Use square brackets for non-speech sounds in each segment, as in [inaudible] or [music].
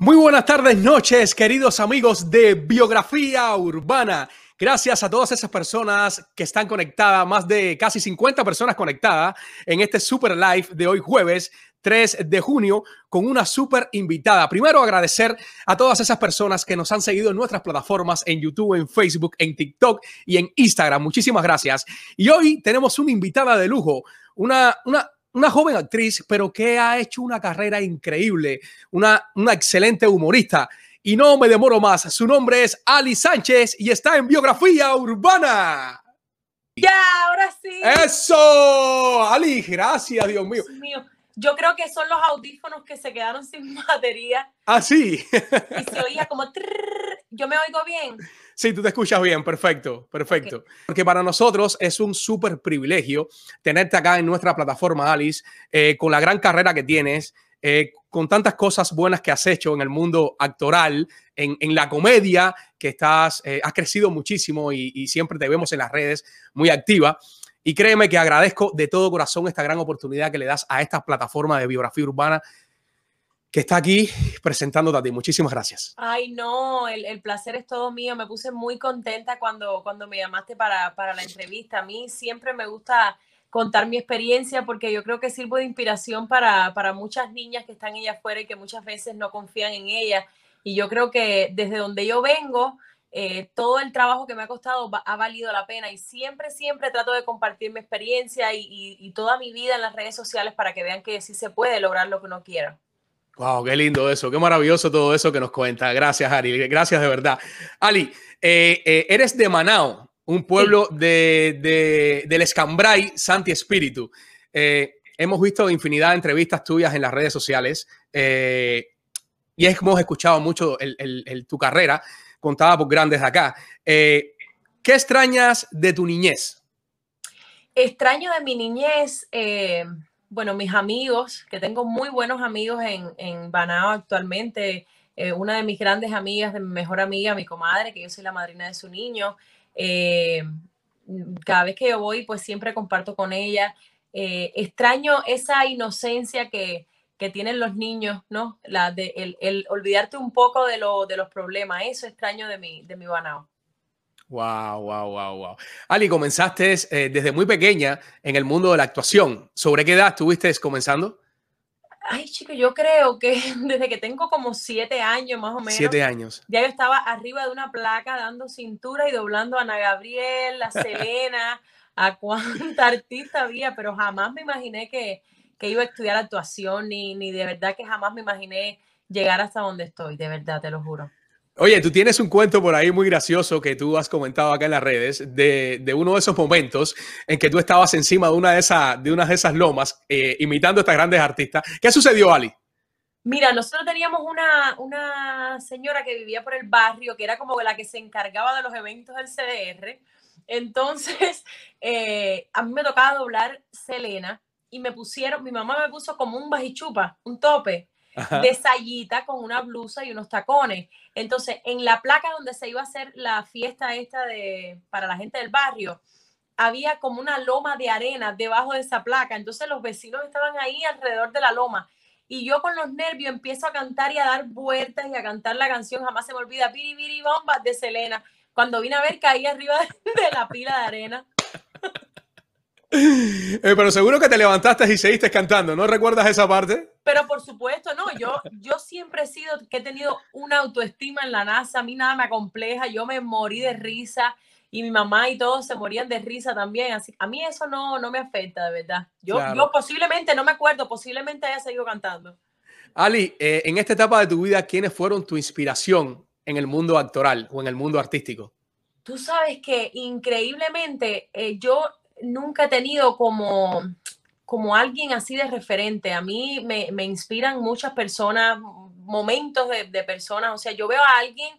Muy buenas tardes, noches, queridos amigos de Biografía Urbana. Gracias a todas esas personas que están conectadas, más de casi 50 personas conectadas en este super live de hoy jueves 3 de junio con una super invitada. Primero agradecer a todas esas personas que nos han seguido en nuestras plataformas en YouTube, en Facebook, en TikTok y en Instagram. Muchísimas gracias. Y hoy tenemos una invitada de lujo, una, una, una joven actriz, pero que ha hecho una carrera increíble, una, una excelente humorista. Y no me demoro más, su nombre es Ali Sánchez y está en Biografía Urbana. Ya, ahora sí. Eso, Ali, gracias, Dios mío. Dios mío. Yo creo que son los audífonos que se quedaron sin [laughs] batería. Ah, sí. Y se oía como... trrr. Yo me oigo bien. Sí, tú te escuchas bien, perfecto, perfecto. Porque para nosotros es un súper privilegio tenerte acá en nuestra plataforma, Alice, eh, con la gran carrera que tienes, eh, con tantas cosas buenas que has hecho en el mundo actoral, en, en la comedia, que estás, eh, has crecido muchísimo y, y siempre te vemos en las redes muy activa. Y créeme que agradezco de todo corazón esta gran oportunidad que le das a esta plataforma de biografía urbana que está aquí presentándote a ti. Muchísimas gracias. Ay, no, el, el placer es todo mío. Me puse muy contenta cuando, cuando me llamaste para, para la entrevista. A mí siempre me gusta contar mi experiencia porque yo creo que sirvo de inspiración para, para muchas niñas que están allá afuera y que muchas veces no confían en ellas. Y yo creo que desde donde yo vengo, eh, todo el trabajo que me ha costado va- ha valido la pena y siempre, siempre trato de compartir mi experiencia y, y- y toda mi vida en las redes sociales para que vean que sí se puede lograr lo que uno quiera. Wow, qué lindo eso, qué maravilloso todo eso que nos cuenta. Gracias, Ali. Gracias de verdad. Ali, eh, eh, eres de Manao, un pueblo de, de- del Escambray, Santi Espíritu. Eh, hemos visto infinidad de entrevistas tuyas en las redes sociales y hemos escuchado mucho el- el- el- tu carrera contada por grandes de acá. ¿Qué extrañas de tu niñez? Extraño de mi niñez, bueno, mis amigos, que tengo muy buenos amigos en, en Banao actualmente. eh, una de mis grandes amigas, de mi mejor amiga, mi comadre, que yo soy la madrina de su niño. eh, cada vez que yo voy, pues siempre comparto con ella. Eh, extraño esa inocencia que, que tienen los niños, ¿no? La de, el, el olvidarte un poco de, lo, de los problemas. Eso extraño de mi, de mi Banao. Wow, wow, wow, wow. Ali, comenzaste eh, desde muy pequeña en el mundo de la actuación. ¿Sobre qué edad estuviste comenzando? Ay, chico, yo creo que [laughs] desde que tengo como siete años más o menos. Siete años. Ya yo estaba arriba de una placa dando cintura y doblando a Ana Gabriel, a Selena, a cuánta [laughs] artista había, pero jamás me imaginé que, que iba a estudiar actuación, ni, ni de verdad que jamás me imaginé llegar hasta donde estoy, de verdad, te lo juro. Oye, tú tienes un cuento por ahí muy gracioso que tú has comentado acá en las redes de, de uno de esos momentos en que tú estabas encima de una de, esas de, una de esas lomas eh, imitando a estas grandes artistas. ¿Qué sucedió, Ali? Mira, nosotros teníamos una, una señora que vivía por el barrio, que era como la que se encargaba de los eventos del CDR. Entonces, [laughs] eh, a mí me tocaba doblar Selena y me pusieron, mi mamá me puso como un bajichupa, un tope Ajá. de sayita con una blusa y unos tacones. Entonces, en la placa donde se iba a hacer la fiesta esta de, para la gente del barrio, había como una loma de arena debajo de esa placa. Entonces, los vecinos estaban ahí alrededor de la loma. Y yo con los nervios empiezo a cantar y a dar vueltas y a cantar la canción, jamás se me olvida, Piri Piri Bomba de Selena. Cuando vine a ver, caí arriba [laughs] de la pila de arena. Eh, pero seguro que te levantaste y seguiste cantando, ¿no recuerdas esa parte? Pero por supuesto, no, yo, yo siempre he sido, que he tenido una autoestima en la NASA, a mí nada me acompleja, yo me morí de risa y mi mamá y todos se morían de risa también, así a mí eso no, no me afecta, de verdad. Yo, Claro. yo posiblemente, no me acuerdo, posiblemente haya seguido cantando. Ali, eh, en esta etapa de tu vida, ¿quiénes fueron tu inspiración en el mundo actoral o en el mundo artístico? Tú sabes que increíblemente eh, yo nunca he tenido como, como alguien así de referente. A mí me, me inspiran muchas personas, momentos de, personas. O sea, yo veo a alguien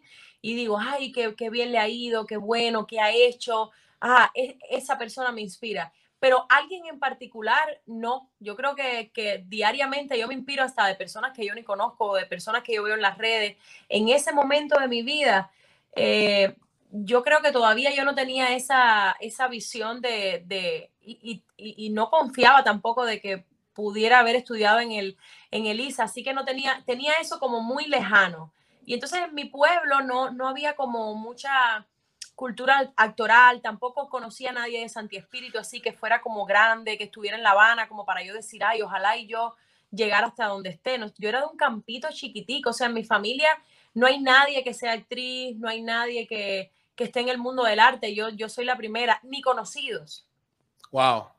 y digo, ay, qué, qué bien le ha ido, qué bueno, qué ha hecho. Ah, es- esa persona me inspira. Pero alguien en particular, no. Yo creo que, que diariamente yo me inspiro hasta de personas que yo ni conozco, de personas que yo veo en las redes. En ese momento de mi vida, eh, yo creo que todavía yo no tenía esa, esa visión de, de y, no confiaba tampoco de que pudiera haber estudiado en el, en el ISA, así que no tenía, tenía eso como muy lejano. Y entonces en mi pueblo no, no había como mucha cultura actoral, tampoco conocía a nadie de Santi Espíritu, así que fuera como grande, que estuviera en La Habana, como para yo decir, ay, ojalá y yo llegar hasta donde esté. Yo era de un campito chiquitico, o sea, en mi familia no hay nadie que sea actriz, no hay nadie que, que esté en el mundo del arte, yo, yo soy la primera, ni conocidos. Wow.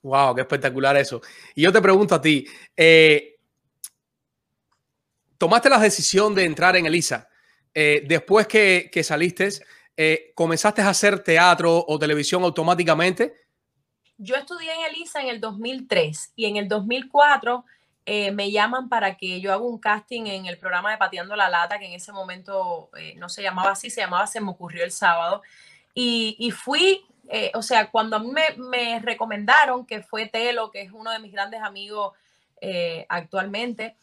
Wow, qué espectacular eso. Y yo te pregunto a ti, eh, tomaste la decisión de entrar en Elisa. Eh, después que, que saliste, eh, ¿comenzaste a hacer teatro o televisión automáticamente? Yo estudié en Elisa en el 2003 y en el 2004 me llaman para que yo haga un casting en el programa de Pateando la Lata, que en ese momento no se llamaba así, se llamaba Se me ocurrió el sábado. Y, y fui eh, o sea, cuando a mí me, recomendaron, que fue Telo, que es uno de mis grandes amigos eh, actualmente,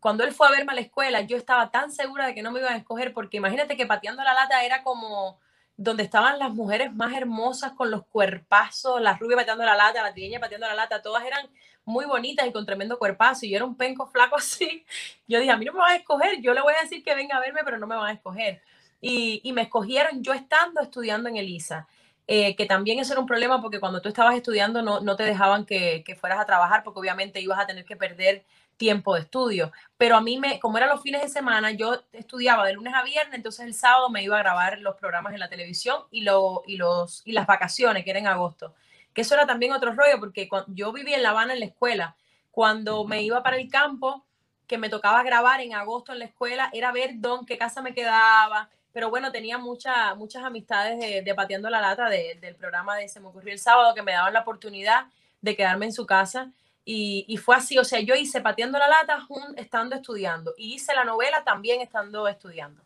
cuando él fue a verme a la escuela, yo estaba tan segura de que no me iban a escoger, porque imagínate que pateando la lata era como donde estaban las mujeres más hermosas con los cuerpazos, la rubia pateando la lata, la trigueña pateando la lata, todas eran muy bonitas y con tremendo cuerpazo, y yo era un penco flaco [laughs] así. Yo dije, a mí no me van a escoger, yo le voy a decir que venga a verme, pero no me van a escoger. Y, y me escogieron yo estando estudiando en Elisa. Eh, que también eso era un problema porque cuando tú estabas estudiando no, no te dejaban que, que, fueras a trabajar porque obviamente ibas a tener que perder tiempo de estudio. Pero a mí, me, como eran los fines de semana, yo estudiaba de lunes a viernes, entonces el sábado me iba a grabar los programas en la televisión y, lo, y, los, y las vacaciones, que eran en agosto. Que eso era también otro rollo porque cuando, yo vivía en La Habana en la escuela. Cuando me iba para el campo, que me tocaba grabar en agosto en la escuela, era ver dónde, qué casa me quedaba, pero bueno, tenía mucha, muchas amistades de, Pateando la Lata del programa de Se me ocurrió el sábado que me daban la oportunidad de quedarme en su casa. Y, fue así, o sea, yo hice Pateando la Lata estando estudiando y hice la novela también estando estudiando.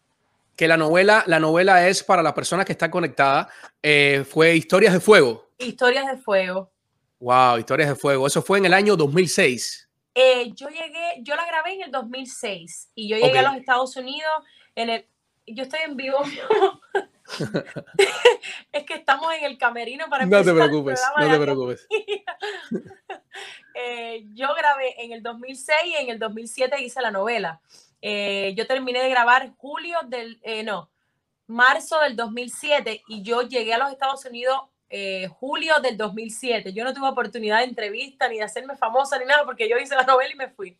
Que la novela, la novela es para las personas que están conectadas, eh, fue Historias de Fuego. Historias de Fuego. Wow, Historias de Fuego. Eso fue en el año 2006. Eh, yo llegué, yo la grabé en el 2006 y yo llegué a los Estados Unidos en el, yo estoy en vivo. [laughs] es que estamos en el camerino para empezar. No te preocupes, no te preocupes. Eh, yo grabé en el 2006 y en el 2007 hice la novela. Eh, yo terminé de grabar julio del, eh, no, marzo del 2007 y yo llegué a los Estados Unidos julio del 2007. Yo no tuve oportunidad de entrevista ni de hacerme famosa ni nada porque yo hice la novela y me fui.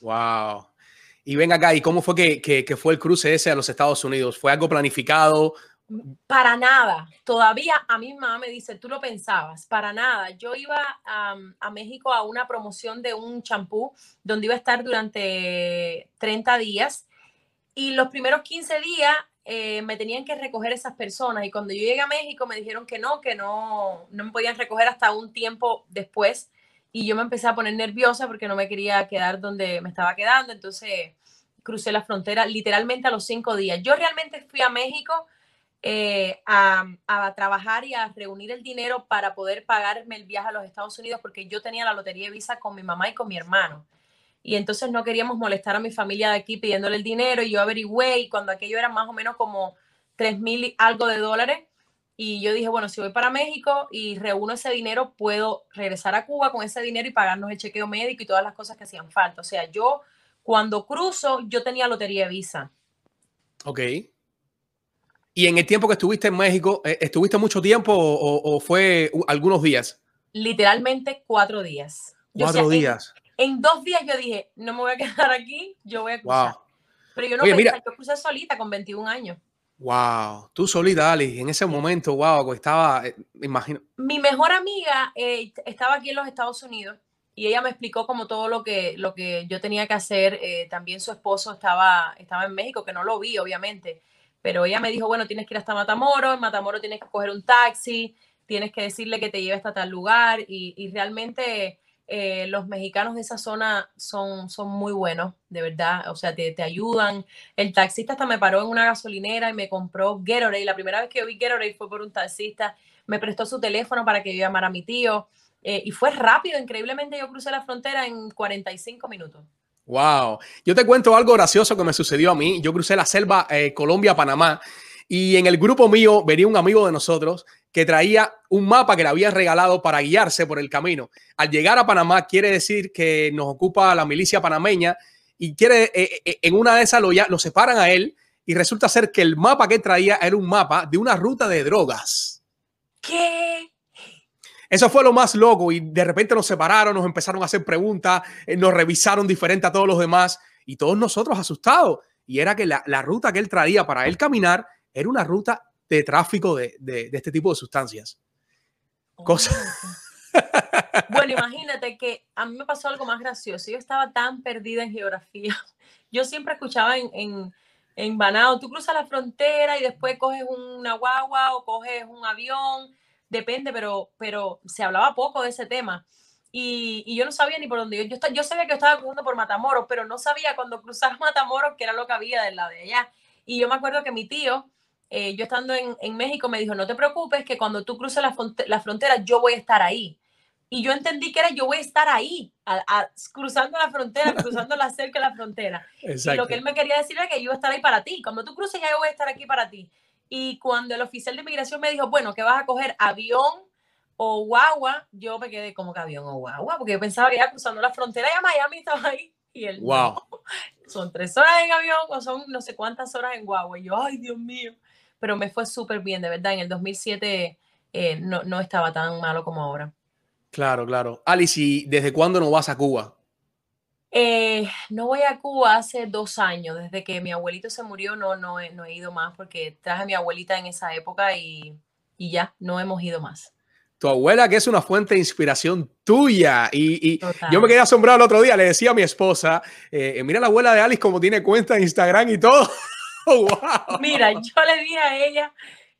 Wow. Y ven acá, ¿y cómo fue que, que, fue el cruce ese a los Estados Unidos? ¿Fue algo planificado? Para nada. Todavía a mi mamá me dice, tú lo pensabas, para nada. Yo iba a México a una promoción de un champú donde iba a estar durante 30 días y los primeros 15 días eh, me tenían que recoger esas personas y cuando yo llegué a México me dijeron que no, que no, no me podían recoger hasta un tiempo después y yo me empecé a poner nerviosa porque no me quería quedar donde me estaba quedando, entonces crucé la frontera literalmente a los cinco días. Yo realmente fui a México eh, a, trabajar y a reunir el dinero para poder pagarme el viaje a los Estados Unidos porque yo tenía la lotería de visa con mi mamá y con mi hermano. Y entonces no queríamos molestar a mi familia de aquí pidiéndole el dinero y yo averigüé y cuando aquello era más o menos como tres mil algo de dólares, y yo dije, bueno, si voy para México y reúno ese dinero, puedo regresar a Cuba con ese dinero y pagarnos el chequeo médico y todas las cosas que hacían falta. O sea, yo cuando cruzo, yo tenía lotería de visa. Ok. ¿Y en el tiempo que estuviste en México, eh, estuviste mucho tiempo o, fue algunos días? Literalmente cuatro días. Cuatro días. En, dos días yo dije, no me voy a [laughs] quedar aquí, yo voy a cruzar. Pero yo no pensé, yo crucé solita con 21 años. Wow, tú solita, Ali, en ese momento, wow, estaba, eh, me imagino. Mi mejor amiga eh, estaba aquí en los Estados Unidos y ella me explicó como todo lo que, lo que yo tenía que hacer. Eh, también su esposo estaba, estaba en México, que no lo vi, obviamente, pero ella me dijo, bueno, tienes que ir hasta Matamoros, en Matamoros tienes que coger un taxi, tienes que decirle que te lleve hasta tal lugar y, y realmente eh, los mexicanos de esa zona son, son muy buenos, de verdad, o sea, te, te, ayudan. El taxista hasta me paró en una gasolinera y me compró Gatorade. La primera vez que yo vi Gatorade fue por un taxista, me prestó su teléfono para que yo llamara a mi tío eh, y fue rápido, increíblemente yo crucé la frontera en 45 minutos. Wow, yo te cuento algo gracioso que me sucedió a mí. Yo crucé la selva eh, Colombia-Panamá Y en el grupo mío venía un amigo de nosotros que traía un mapa que le habían regalado para guiarse por el camino. Al llegar a Panamá quiere decir que nos ocupa la milicia panameña y quiere, eh, eh, en una de esas lo, ya, lo separan a él y resulta ser que el mapa que traía era un mapa de una ruta de drogas. ¿Qué? Eso fue lo más loco y de repente nos separaron, nos empezaron a hacer preguntas, nos revisaron diferente a todos los demás y todos nosotros asustados. Y era que la, la ruta que él traía para él caminar era una ruta de tráfico de, de, este tipo de sustancias. Oh, Cosa. Bueno, imagínate que a mí me pasó algo más gracioso. Yo estaba tan perdida en geografía. [laughs] Yo siempre escuchaba en, en, en Banao, tú cruzas la frontera y después coges una guagua o coges un avión, depende, pero, pero se hablaba poco de ese tema. Y, y, yo no sabía ni por dónde. Yo, yo, yo sabía que yo estaba cruzando por Matamoros, pero no sabía cuando cruzar [laughs] Matamoros que era lo que había del lado de allá. Y yo me acuerdo que mi tío, eh, yo estando en, en, México, me dijo, no te preocupes, que cuando tú cruces la, la, frontera, yo voy a estar ahí. Y yo entendí que era yo voy a estar ahí, a, a, cruzando la frontera, [laughs] cruzando la cerca de la frontera. Exacto. Y lo que él me quería decir era que yo iba a estar ahí para ti. Cuando tú cruces, ya yo voy a estar aquí para ti. Y cuando el oficial de inmigración me dijo, bueno, que vas a coger avión o guagua, yo me quedé como que avión o guagua, porque yo pensaba que ya cruzando la frontera ya Miami estaba ahí. Y él, wow. No, son tres horas en avión o son no sé cuántas horas en guagua. Y yo, ay, Dios mío pero me fue súper bien, de verdad. En el 2007 eh, no, no, estaba tan malo como ahora. Claro, claro. Alice, ¿y desde cuándo no vas a Cuba? Eh, no voy a Cuba hace dos años. Desde que mi abuelito se murió, no, no, he, no he ido más porque traje a mi abuelita en esa época y, y ya, no hemos ido más tu abuela que es una fuente de inspiración tuya. Y, y yo me quedé asombrado el otro día, le decía a mi esposa, eh, mira la abuela de Alice como tiene cuenta de Instagram y todo. wow. [laughs] Mira, yo le dije a ella,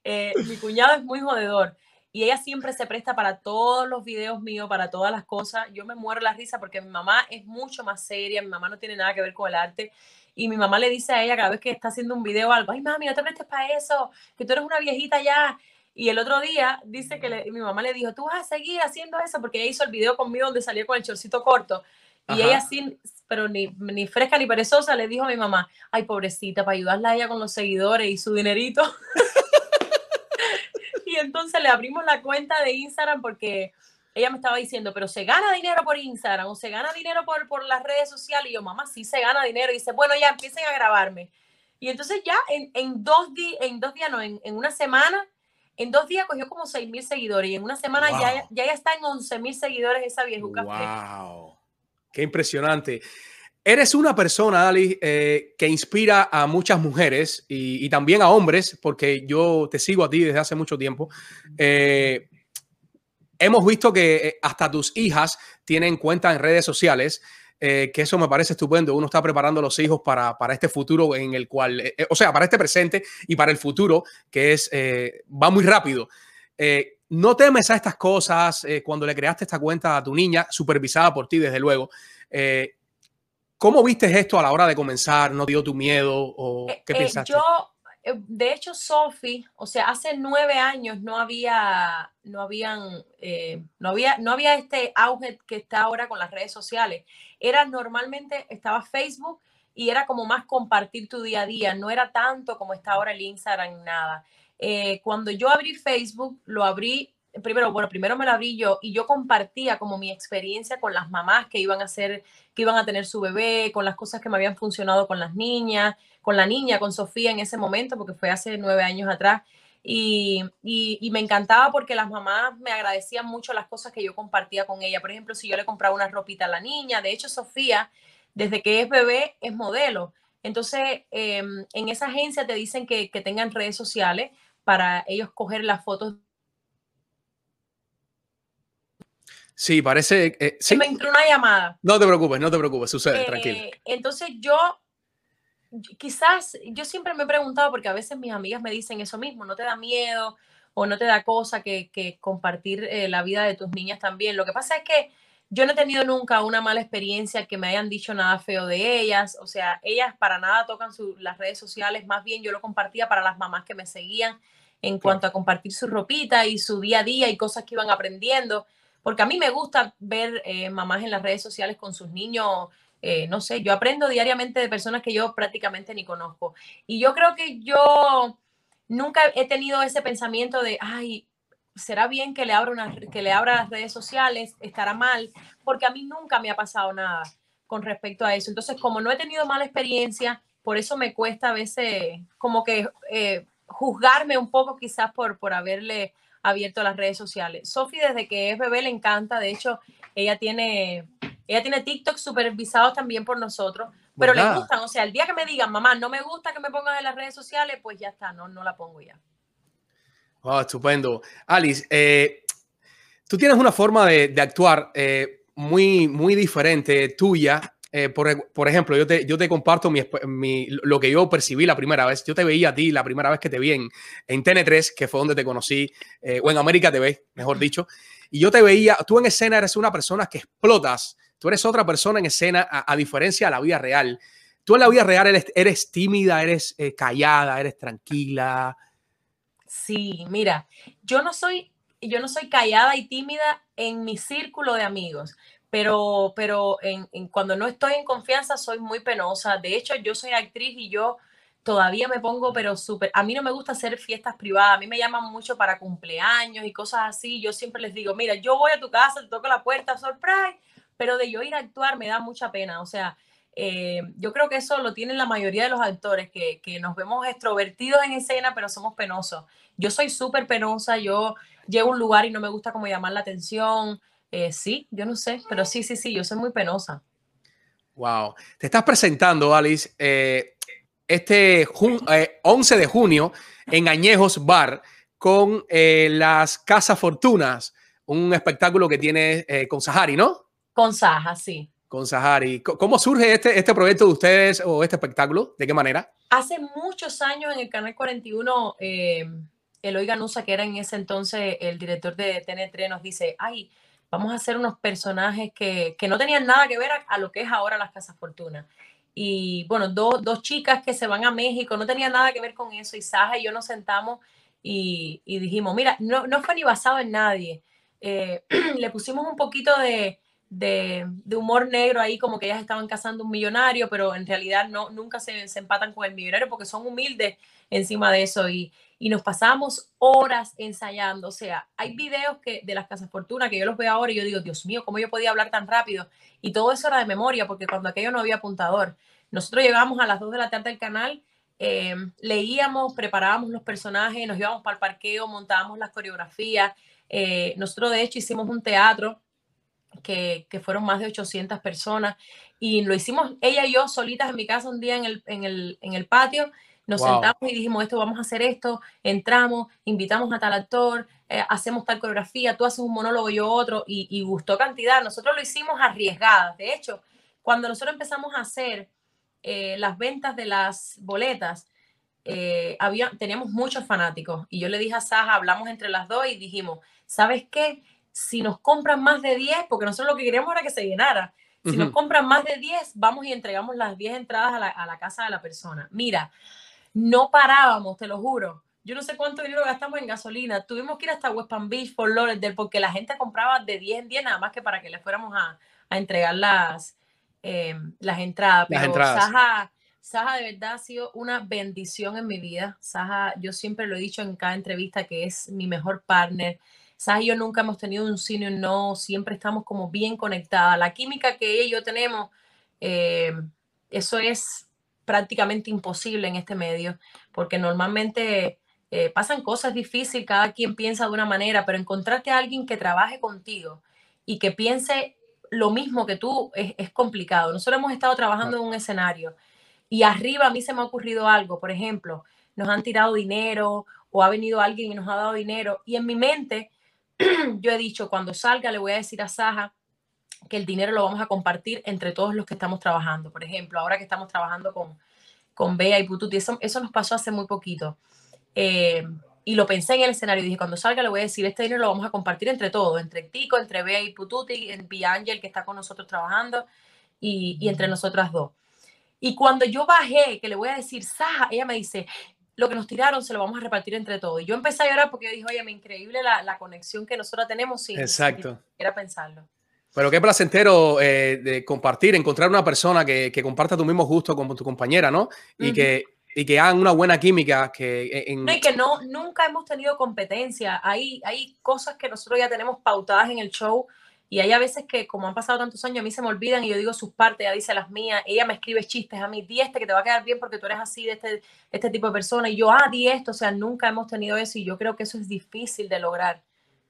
eh, mi cuñado es muy jodedor y ella siempre se presta para todos los videos míos, para todas las cosas. Yo me muero la risa porque mi mamá es mucho más seria, mi mamá no tiene nada que ver con el arte. Y mi mamá le dice a ella cada vez que está haciendo un video algo, ay mami, no te prestes para eso, que tú eres una viejita ya. Y el otro día dice que le, mi mamá le dijo, tú vas a seguir haciendo eso porque ella hizo el video conmigo donde salió con el chorcito corto. Y Ajá. ella sin, pero ni, ni, fresca ni perezosa, le dijo a mi mamá, ay, pobrecita, para ayudarla a ella con los seguidores y su dinerito. [laughs] y entonces le abrimos la cuenta de Instagram porque ella me estaba diciendo, pero se gana dinero por Instagram o se gana dinero por, por las redes sociales. Y yo, mamá, sí se gana dinero. Y dice, bueno, ya empiecen a grabarme. Y entonces ya en, en dos, días, en dos días, no, en, en, una semana, en dos días cogió como 6 mil seguidores. Y en una semana wow. ya, ya, ya está en 11 mil seguidores esa viejuca. Wow. Qué impresionante. Eres una persona, Ali, eh, que inspira a muchas mujeres y, también a hombres, porque yo te sigo a ti desde hace mucho tiempo. Eh, hemos visto que eh, hasta tus hijas tienen cuenta en redes sociales, que eso me parece estupendo. Uno está preparando a los hijos para, para este futuro en el cual, o sea, para este presente y para el futuro, que es, va muy rápido. no temes a estas cosas cuando le creaste esta cuenta a tu niña, supervisada por ti, desde luego. Eh, ¿Cómo viste esto a la hora de comenzar? ¿No dio tu miedo o qué eh, pensaste? Yo, de hecho, Sophie, o sea, hace nueve años no había, no habían, eh, no había, no había este auge que está ahora con las redes sociales. Era normalmente, estaba Facebook y era como más compartir tu día a día, no era tanto como está ahora el Instagram, nada. Eh, cuando yo abrí Facebook, lo abrí primero, bueno, primero me lo abrí yo y yo compartía como mi experiencia con las mamás que iban a hacer, que iban a tener su bebé, con las cosas que me habían funcionado con las niñas, con la niña, con Sofía en ese momento, porque fue hace nueve años atrás. Y, y, me encantaba porque las mamás me agradecían mucho las cosas que yo compartía con ella. Por ejemplo, si yo le compraba una ropita a la niña, de hecho, Sofía, desde que es bebé, es modelo. Entonces, eh, en esa agencia te dicen que, que tengan redes sociales para ellos coger las fotos Sí, parece. Eh, sí. Me entró una llamada. No te preocupes, no te preocupes, sucede, eh, tranquilo. Entonces yo, quizás, yo siempre me he preguntado, porque a veces mis amigas me dicen eso mismo, ¿no te da miedo o no te da cosa que, que compartir eh, la vida de tus niñas también? Lo que pasa es que yo no he tenido nunca una mala experiencia que me hayan dicho nada feo de ellas, o sea, ellas para nada tocan su, las redes sociales, más bien yo lo compartía para las mamás que me seguían en cuanto a compartir su ropita y su día a día y cosas que iban aprendiendo porque a mí me gusta ver eh, mamás en las redes sociales con sus niños, eh, no sé, yo aprendo diariamente de personas que yo prácticamente ni conozco. Y yo creo que yo nunca he tenido ese pensamiento de, ay, será bien que le abra una, que le abra las redes sociales, estará mal, porque a mí nunca me ha pasado nada con respecto a eso. Entonces, como no he tenido mala experiencia, por eso me cuesta a veces como que eh, juzgarme un poco quizás por, por haberle abierto las redes sociales. Sofi desde que es bebé le encanta, de hecho, ella tiene, ella tiene TikTok supervisados también por nosotros, pero le gustan, o sea, el día que me digan, mamá, no me gusta que me pongas en las redes sociales, pues ya está, no, no la pongo ya. Oh, estupendo. Alice, eh, tú tienes una forma de, actuar eh, muy, muy diferente tuya. Eh, por, ejemplo, yo te, comparto mi, lo que yo percibí la primera vez. Yo te veía a ti la primera vez que te vi en, en TN3, que fue donde te conocí, o en América TV, mejor dicho. Y yo te veía, tú en escena eres una persona que explotas. Tú eres otra persona en escena, a, diferencia de la vida real. Tú en la vida real eres, tímida, eres callada, eres tranquila. Sí, mira, yo no soy, yo no soy callada y tímida en mi círculo de amigos, pero, pero en, cuando no estoy en confianza soy muy penosa. De hecho, yo soy actriz y yo todavía me pongo, pero súper, a mí no me gusta hacer fiestas privadas, a mí me llaman mucho para cumpleaños y cosas así. Yo siempre les digo, mira, yo voy a tu casa, te toco la puerta, surprise, pero de yo ir a actuar me da mucha pena. O sea, eh, yo creo que eso lo tienen la mayoría de los actores, que, nos vemos extrovertidos en escena, pero somos penosos. Yo soy súper penosa, yo llego a un lugar y no me gusta como llamar la atención. Eh, sí, yo no sé, pero sí, sí, sí, yo soy muy penosa. Wow. Te estás presentando, Alice, eh, este 11 de junio en Añejos Bar con las Casas Fortunas, un espectáculo que tiene con Sahari, ¿no? Con Saja, sí con Sahari. ¿Cómo surge este, este proyecto de ustedes o este espectáculo? ¿De qué manera? Hace muchos años en el Canal 41, eh, Eloy Ganusa, que era en ese entonces el director de TN3, nos dice, ay, vamos a hacer unos personajes que, que no tenían nada que ver a, lo que es ahora las Casas Fortuna. Y bueno, dos chicas que se van a México, no tenían nada que ver con eso. Y Saja y yo nos sentamos y, y dijimos, mira, no, no, fue ni basado en nadie. Eh, [clears throat] le pusimos un poquito de, de, humor negro ahí, como que ellas estaban cazando un millonario, pero en realidad no, nunca se, empatan con el millonario porque son humildes encima de eso y, nos pasamos horas ensayando. O sea, hay videos que, de las Casas Fortuna que yo los veo ahora y yo digo, Dios mío, ¿cómo yo podía hablar tan rápido? Y todo eso era de memoria porque cuando aquello no había apuntador. Nosotros llegábamos a las 2 de la tarde al canal, eh, leíamos, preparábamos los personajes, nos íbamos para el parqueo, montábamos las coreografías. Eh, nosotros de hecho hicimos un teatro que, fueron más de 800 personas. Y lo hicimos ella y yo solitas en mi casa un día en el, en el, en el patio. Nos sentamos y dijimos, esto, vamos a hacer esto, entramos, invitamos a tal actor, eh, hacemos tal coreografía, tú haces un monólogo, yo otro, y, gustó cantidad. Nosotros lo hicimos arriesgadas. De hecho, cuando nosotros empezamos a hacer eh, las ventas de las boletas, eh, había, teníamos muchos fanáticos. Y yo le dije a Saja, hablamos entre las dos y dijimos, ¿sabes qué? Si nos compran más de 10, porque nosotros lo que queríamos era que se llenara, si nos compran más de 10, vamos y entregamos las 10 entradas a la, casa de la persona. Mira, no parábamos, te lo juro. Yo no sé cuánto dinero gastamos en gasolina. Tuvimos que ir hasta West Palm Beach, por Lauderdale, porque la gente compraba de 10 en 10 nada más que para que le fuéramos a, entregar las, em, las entradas. Pero Saja, Saja de verdad ha sido una bendición en mi vida. Saja, yo siempre lo he dicho en cada entrevista que es mi mejor partner. Sas y yo nunca hemos tenido un sí no, siempre estamos como bien conectadas. La química que ella y yo tenemos, eh, eso es prácticamente imposible en este medio, porque normalmente eh, pasan cosas difíciles, cada quien piensa de una manera, pero encontrarte a alguien que trabaje contigo y que piense lo mismo que tú es, es complicado. Nosotros hemos estado trabajando en un escenario y arriba a mí se me ha ocurrido algo, por ejemplo, nos han tirado dinero o ha venido alguien y nos ha dado dinero y en mi mente [clears throat] yo he dicho, cuando salga le voy a decir a Saja que el dinero lo vamos a compartir entre todos los que estamos trabajando. Por ejemplo, ahora que estamos trabajando con, con Bea y Pututi, eso, eso nos pasó hace muy poquito. Eh, y lo pensé en el escenario. Dije, cuando salga le voy a decir, este dinero lo vamos a compartir entre todos, entre Tico, entre Bea y Pututi, en Angel que está con nosotros trabajando, y, y entre nosotras dos. Y cuando yo bajé, que le voy a decir, Saja, ella me dice, lo que nos tiraron se lo vamos a repartir entre todos. Y yo empecé a llorar porque yo dije, oye, me increíble la, la conexión que nosotros tenemos sin, Exacto. era pensarlo. Pero qué placentero eh, de compartir, encontrar una persona que, que, comparta tu mismo gusto con tu compañera, ¿no? Y que y que hagan una buena química. Que en... No, y que no, nunca hemos tenido competencia. Hay, hay cosas que nosotros ya tenemos pautadas en el show y hay a veces que, como han pasado tantos años, a mí se me olvidan y yo digo sus partes, ella dice las mías, ella me escribe chistes a mí, di este que te va a quedar bien porque tú eres así, de este, este tipo de persona, y yo, ah, di esto, o sea, nunca hemos tenido eso y yo creo que eso es difícil de lograr,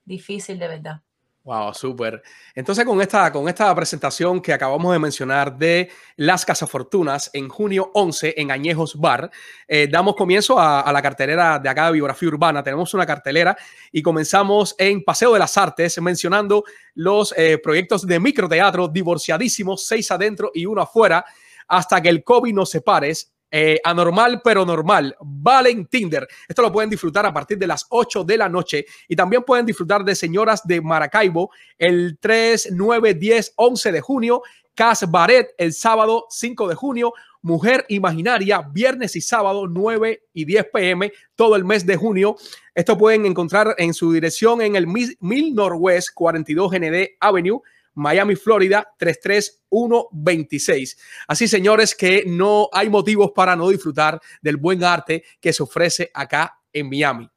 difícil de verdad. Wow, súper. Entonces, con esta, con esta presentación que acabamos de mencionar de Las Cazafortunas en junio 11 en Añejos Bar, eh, damos comienzo a, la cartelera de acá de Biografía Urbana. Tenemos una cartelera y comenzamos en Paseo de las Artes mencionando los eh, proyectos de microteatro divorciadísimos, seis adentro y uno afuera, hasta que el COVID nos separe eh, anormal pero normal, Valen Tinder. Esto lo pueden disfrutar a partir de las 8 de la noche y también pueden disfrutar de Señoras de Maracaibo el 3, 9, 10, 11 de junio, Cas Baret el sábado 5 de junio, Mujer Imaginaria viernes y sábado 9 y 10 pm todo el mes de junio. Esto pueden encontrar en su dirección en el Mil Northwest 42 ND Avenue Miami, Florida 33126. Así, señores, que no hay motivos para no disfrutar del buen arte que se ofrece acá en Miami.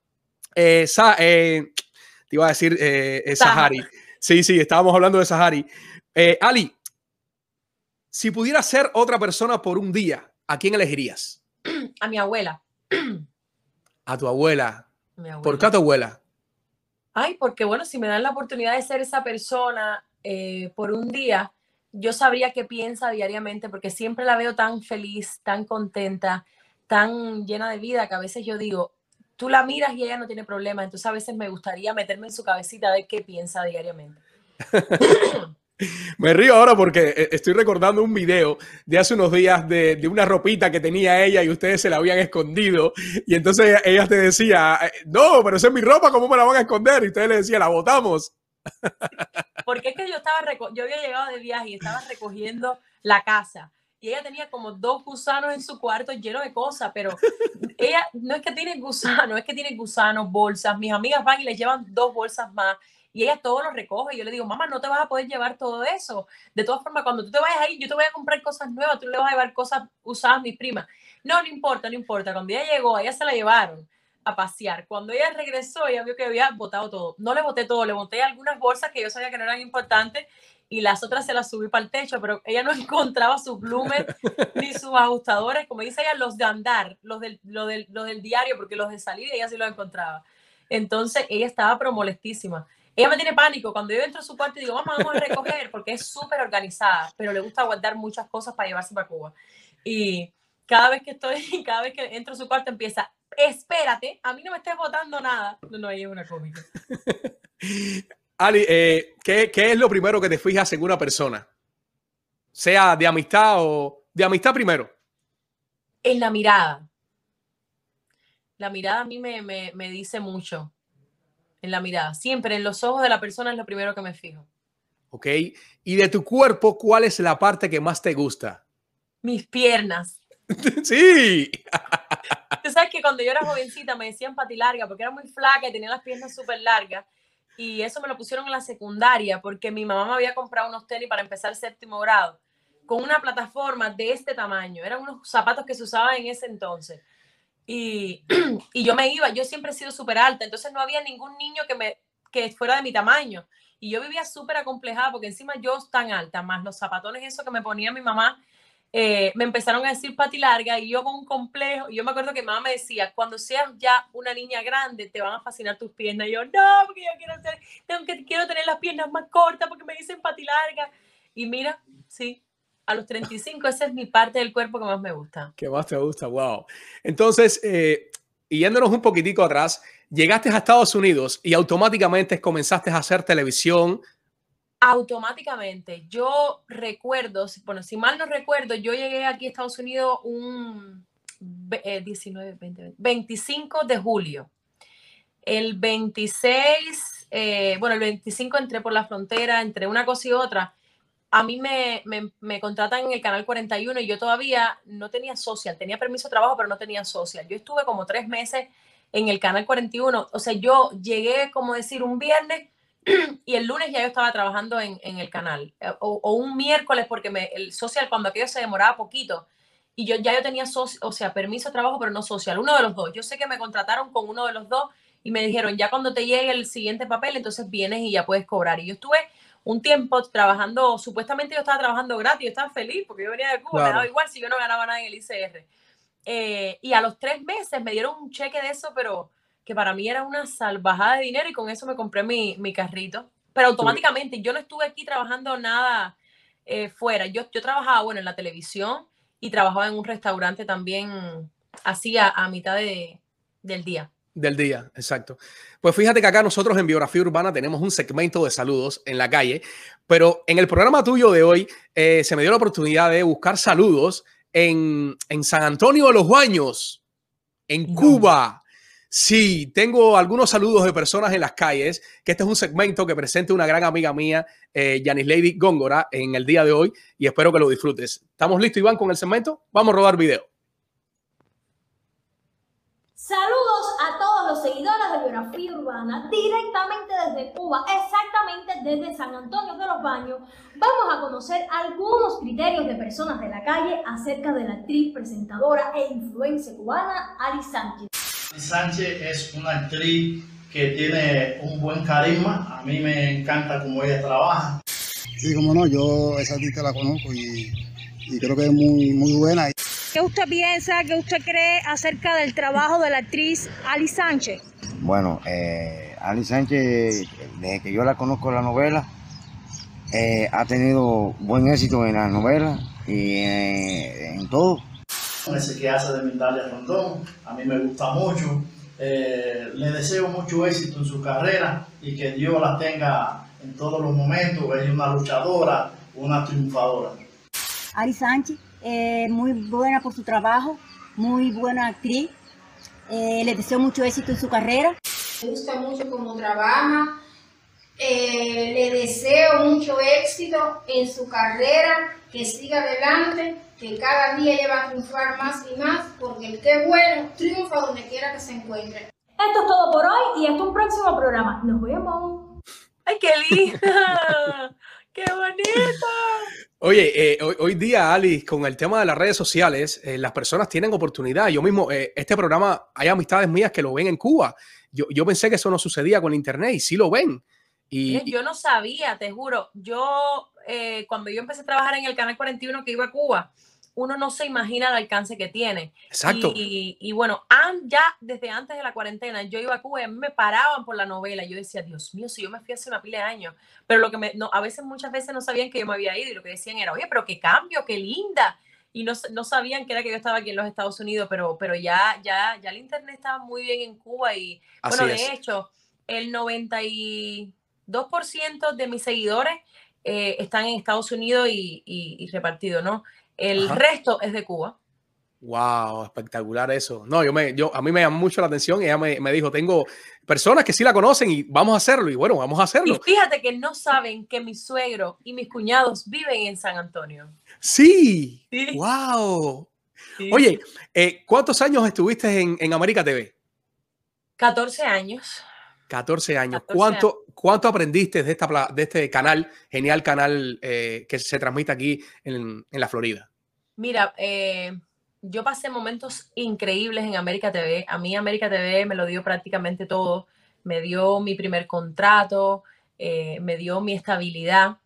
Eh, eh, te iba a decir eh, Sahari. Sí, sí, estábamos hablando de Sahari. Ali, si pudieras ser otra persona por un día, ¿a quién elegirías? A mi abuela. A tu abuela. ¿Por qué a tu abuela? Ay, porque bueno, si me dan la oportunidad de ser esa persona eh, por un día, yo sabría qué piensa diariamente, porque siempre la veo tan feliz, tan contenta, tan llena de vida, que a veces yo digo, tú la miras y ella no tiene problema, entonces a veces me gustaría meterme en su cabecita de qué piensa diariamente. [laughs] Me río ahora porque eh, estoy recordando un video de hace unos días de, de, una ropita que tenía ella y ustedes se la habían escondido. Y entonces ella te decía, eh, no, pero esa es mi ropa, ¿cómo me la van a esconder? Y ustedes le decían, la botamos. [laughs] Porque es que yo estaba, yo había llegado de viaje y estaba recogiendo la casa y ella tenía como dos gusanos en su cuarto lleno de cosas, pero ella no es que tiene gusanos, es que tiene gusanos, bolsas. Mis amigas van y le llevan dos bolsas más y ella todo lo recoge. Y yo le digo, mamá, no te vas a poder llevar todo eso. De todas formas, cuando tú te vayas ahí, yo te voy a comprar cosas nuevas, tú le vas a llevar cosas usadas a mi prima. No, no importa, no importa. Cuando ella llegó, ella se la llevaron a pasear. Cuando ella regresó, ella vio que había botado todo. No le boté todo, le boté algunas bolsas que yo sabía que no eran importantes y las otras se las subí para el techo, pero ella no [laughs] encontraba sus bloomers ni [laughs] sus ajustadores, como dice ella, los de andar, los del, del, del diario, porque los de salir ella sí los encontraba. Entonces ella estaba pero molestísima. Ella me tiene pánico cuando yo entro a su cuarto y digo, vamos, vamos a recoger, porque es súper organizada, pero le gusta guardar muchas cosas para llevarse para Cuba. Y cada vez que estoy, [laughs] cada vez que entro a su cuarto empieza, espérate, a mí no me estés votando nada. No, no, ahí es una cómica. [laughs] Ali, eh, ¿qué, ¿qué, es lo primero que te fijas en una persona? Sea de amistad o de amistad primero. En la mirada. La mirada a mí me, me, me dice mucho. En la mirada. Siempre en los ojos de la persona es lo primero que me fijo. Ok. ¿Y de tu cuerpo, cuál es la parte que más te gusta? Mis piernas. [laughs] sí. Tú sabes que cuando yo era jovencita me decían pati larga porque era muy flaca y tenía las piernas súper largas. Y eso me lo pusieron en la secundaria porque mi mamá me había comprado unos tenis para empezar séptimo grado con una plataforma de este tamaño. Eran unos zapatos que se usaban en ese entonces. Y, [clears throat] y yo me iba, yo siempre he sido súper alta, entonces no había ningún niño que, me, que fuera de mi tamaño. Y yo vivía súper acomplejada porque encima yo tan alta, más los zapatones, eso que me ponía mi mamá, eh, me empezaron a decir pati larga y yo con un complejo, y yo me acuerdo que mamá me decía, cuando seas ya una niña grande, te van a fascinar tus piernas. Y yo, no, porque yo quiero, tengo que, quiero tener las piernas más cortas porque me dicen pati larga. Y mira, sí, a los 35 esa es mi parte del cuerpo que más me gusta. Que más te gusta, wow. Entonces, eh, yéndonos un poquitico atrás, llegaste a Estados Unidos y automáticamente comenzaste a hacer televisión, automáticamente. Yo recuerdo, bueno, si mal no recuerdo, yo llegué aquí a Estados Unidos un 19, 20, 25 de julio. El 26, eh, bueno, el 25 entré por la frontera, entre una cosa y otra. A mí me, me, me, contratan en el canal 41 y yo todavía no tenía social, tenía permiso de trabajo, pero no tenía social. Yo estuve como tres meses en el canal 41, o sea, yo llegué, como decir, un viernes [clears throat] y el lunes ya yo estaba trabajando en, en el canal, eh, o, un miércoles porque me, el social, cuando aquello se demoraba poquito, y yo ya yo tenía, o sea, permiso de trabajo, pero no social, uno de los dos. Yo sé que me contrataron con uno de los dos y me dijeron, ya cuando te llegue el siguiente papel, entonces vienes y ya puedes cobrar. Y yo estuve un tiempo trabajando, supuestamente yo estaba trabajando gratis, yo estaba feliz porque yo venía de Cuba, me daba igual si yo no ganaba nada en el ICR. Eh, y a los tres meses me dieron un cheque de eso, pero que para mí era una salvajada de dinero y con eso me compré mi, mi carrito. Pero automáticamente, yo no estuve aquí trabajando nada eh, fuera. Yo, yo trabajaba, bueno, en la televisión y trabajaba en un restaurante también así a, mitad de, del día. Del día, exacto. Pues fíjate que acá nosotros en Biografía Urbana tenemos un segmento de saludos en la calle, pero en el programa tuyo de hoy eh, se me dio la oportunidad de buscar saludos en, en San Antonio de los Baños, en Cuba. Sí, tengo algunos saludos de personas en las calles, que este es un segmento que presenta una gran amiga mía, eh, Yanis Lady Góngora, en el día de hoy y espero que lo disfrutes. ¿Estamos listos, Iván, con el segmento? Vamos a rodar video. Saludos a todos los seguidores de Biografía Urbana, directamente desde Cuba, exactamente desde San Antonio de los Baños. Vamos a conocer algunos criterios de personas de la calle acerca de la actriz, presentadora e influencia cubana Ali Sánchez. Sánchez es una actriz que tiene un buen carisma. A mí me encanta cómo ella trabaja. Sí, como no, yo esa artista la conozco y, creo que es muy, muy buena. ¿Qué usted piensa, qué usted cree acerca del trabajo de la actriz Ali Sánchez? Bueno, eh, Ali Sánchez, desde que yo la conozco en la novela, eh, ha tenido buen éxito en la novela y en todo ese que hace de Mindalia Rondón, a mí me gusta mucho. Eh, le deseo mucho éxito en su carrera y que Dios la tenga en todos los momentos. Ella es una luchadora, una triunfadora. Ari Sánchez, eh, muy buena por su trabajo, muy buena actriz. Eh, le deseo mucho éxito en su carrera. Me gusta mucho cómo trabaja. le deseo mucho éxito en su carrera, que siga adelante que cada día ella va a triunfar más y más, porque el que bueno triunfa donde quiera que se encuentre. Esto es todo por hoy y hasta un próximo programa. Nos vemos. ¡Ay, qué linda! [laughs] ¡Qué bonita! Oye, eh, hoy, día, Alice, con el tema de las redes sociales, eh, las personas tienen oportunidad. Yo mismo, eh, este programa, hay amistades mías que lo ven en Cuba. Yo, yo pensé que eso no sucedía con Internet y sí lo ven. Y, yo no sabía, te juro. Yo, cuando yo empecé a trabajar en el Canal 41 que iba a Cuba, uno no se imagina el alcance que tiene. Exacto. Y, bueno, ya desde antes de la cuarentena, yo iba a Cuba y me paraban por la novela. Yo decía, Dios mío, si yo me fui hace una pila de años. Pero lo que me, no, a veces, muchas veces no sabían que yo me había ido y lo que decían era, oye, pero qué cambio, qué linda. Y no, no sabían que era que yo estaba aquí en los Estados Unidos, pero, pero ya, ya, ya el Internet estaba muy bien en Cuba. Y bueno, de hecho, el 92% de mis seguidores eh, están en Estados Unidos y, y, y repartido, ¿no? El resto es de Cuba. Wow, espectacular eso. No, yo me, yo, a mí me llamó mucho la atención y ella me, me, dijo, tengo personas que sí la conocen y vamos a hacerlo. Y bueno, vamos a hacerlo. Y fíjate que no saben que mi suegro y mis cuñados viven en San Antonio. Sí. Wow. Oye, eh, ¿cuántos años estuviste en, en América TV? 14 años. 14 años. ¿Cuánto, ¿Cuánto aprendiste de, esta, de este canal, genial canal eh, que se transmite aquí en, en la Florida? Mira, eh, yo pasé momentos increíbles en América TV. A mí América TV me lo dio prácticamente todo. Me dio mi primer contrato, eh, me dio mi estabilidad,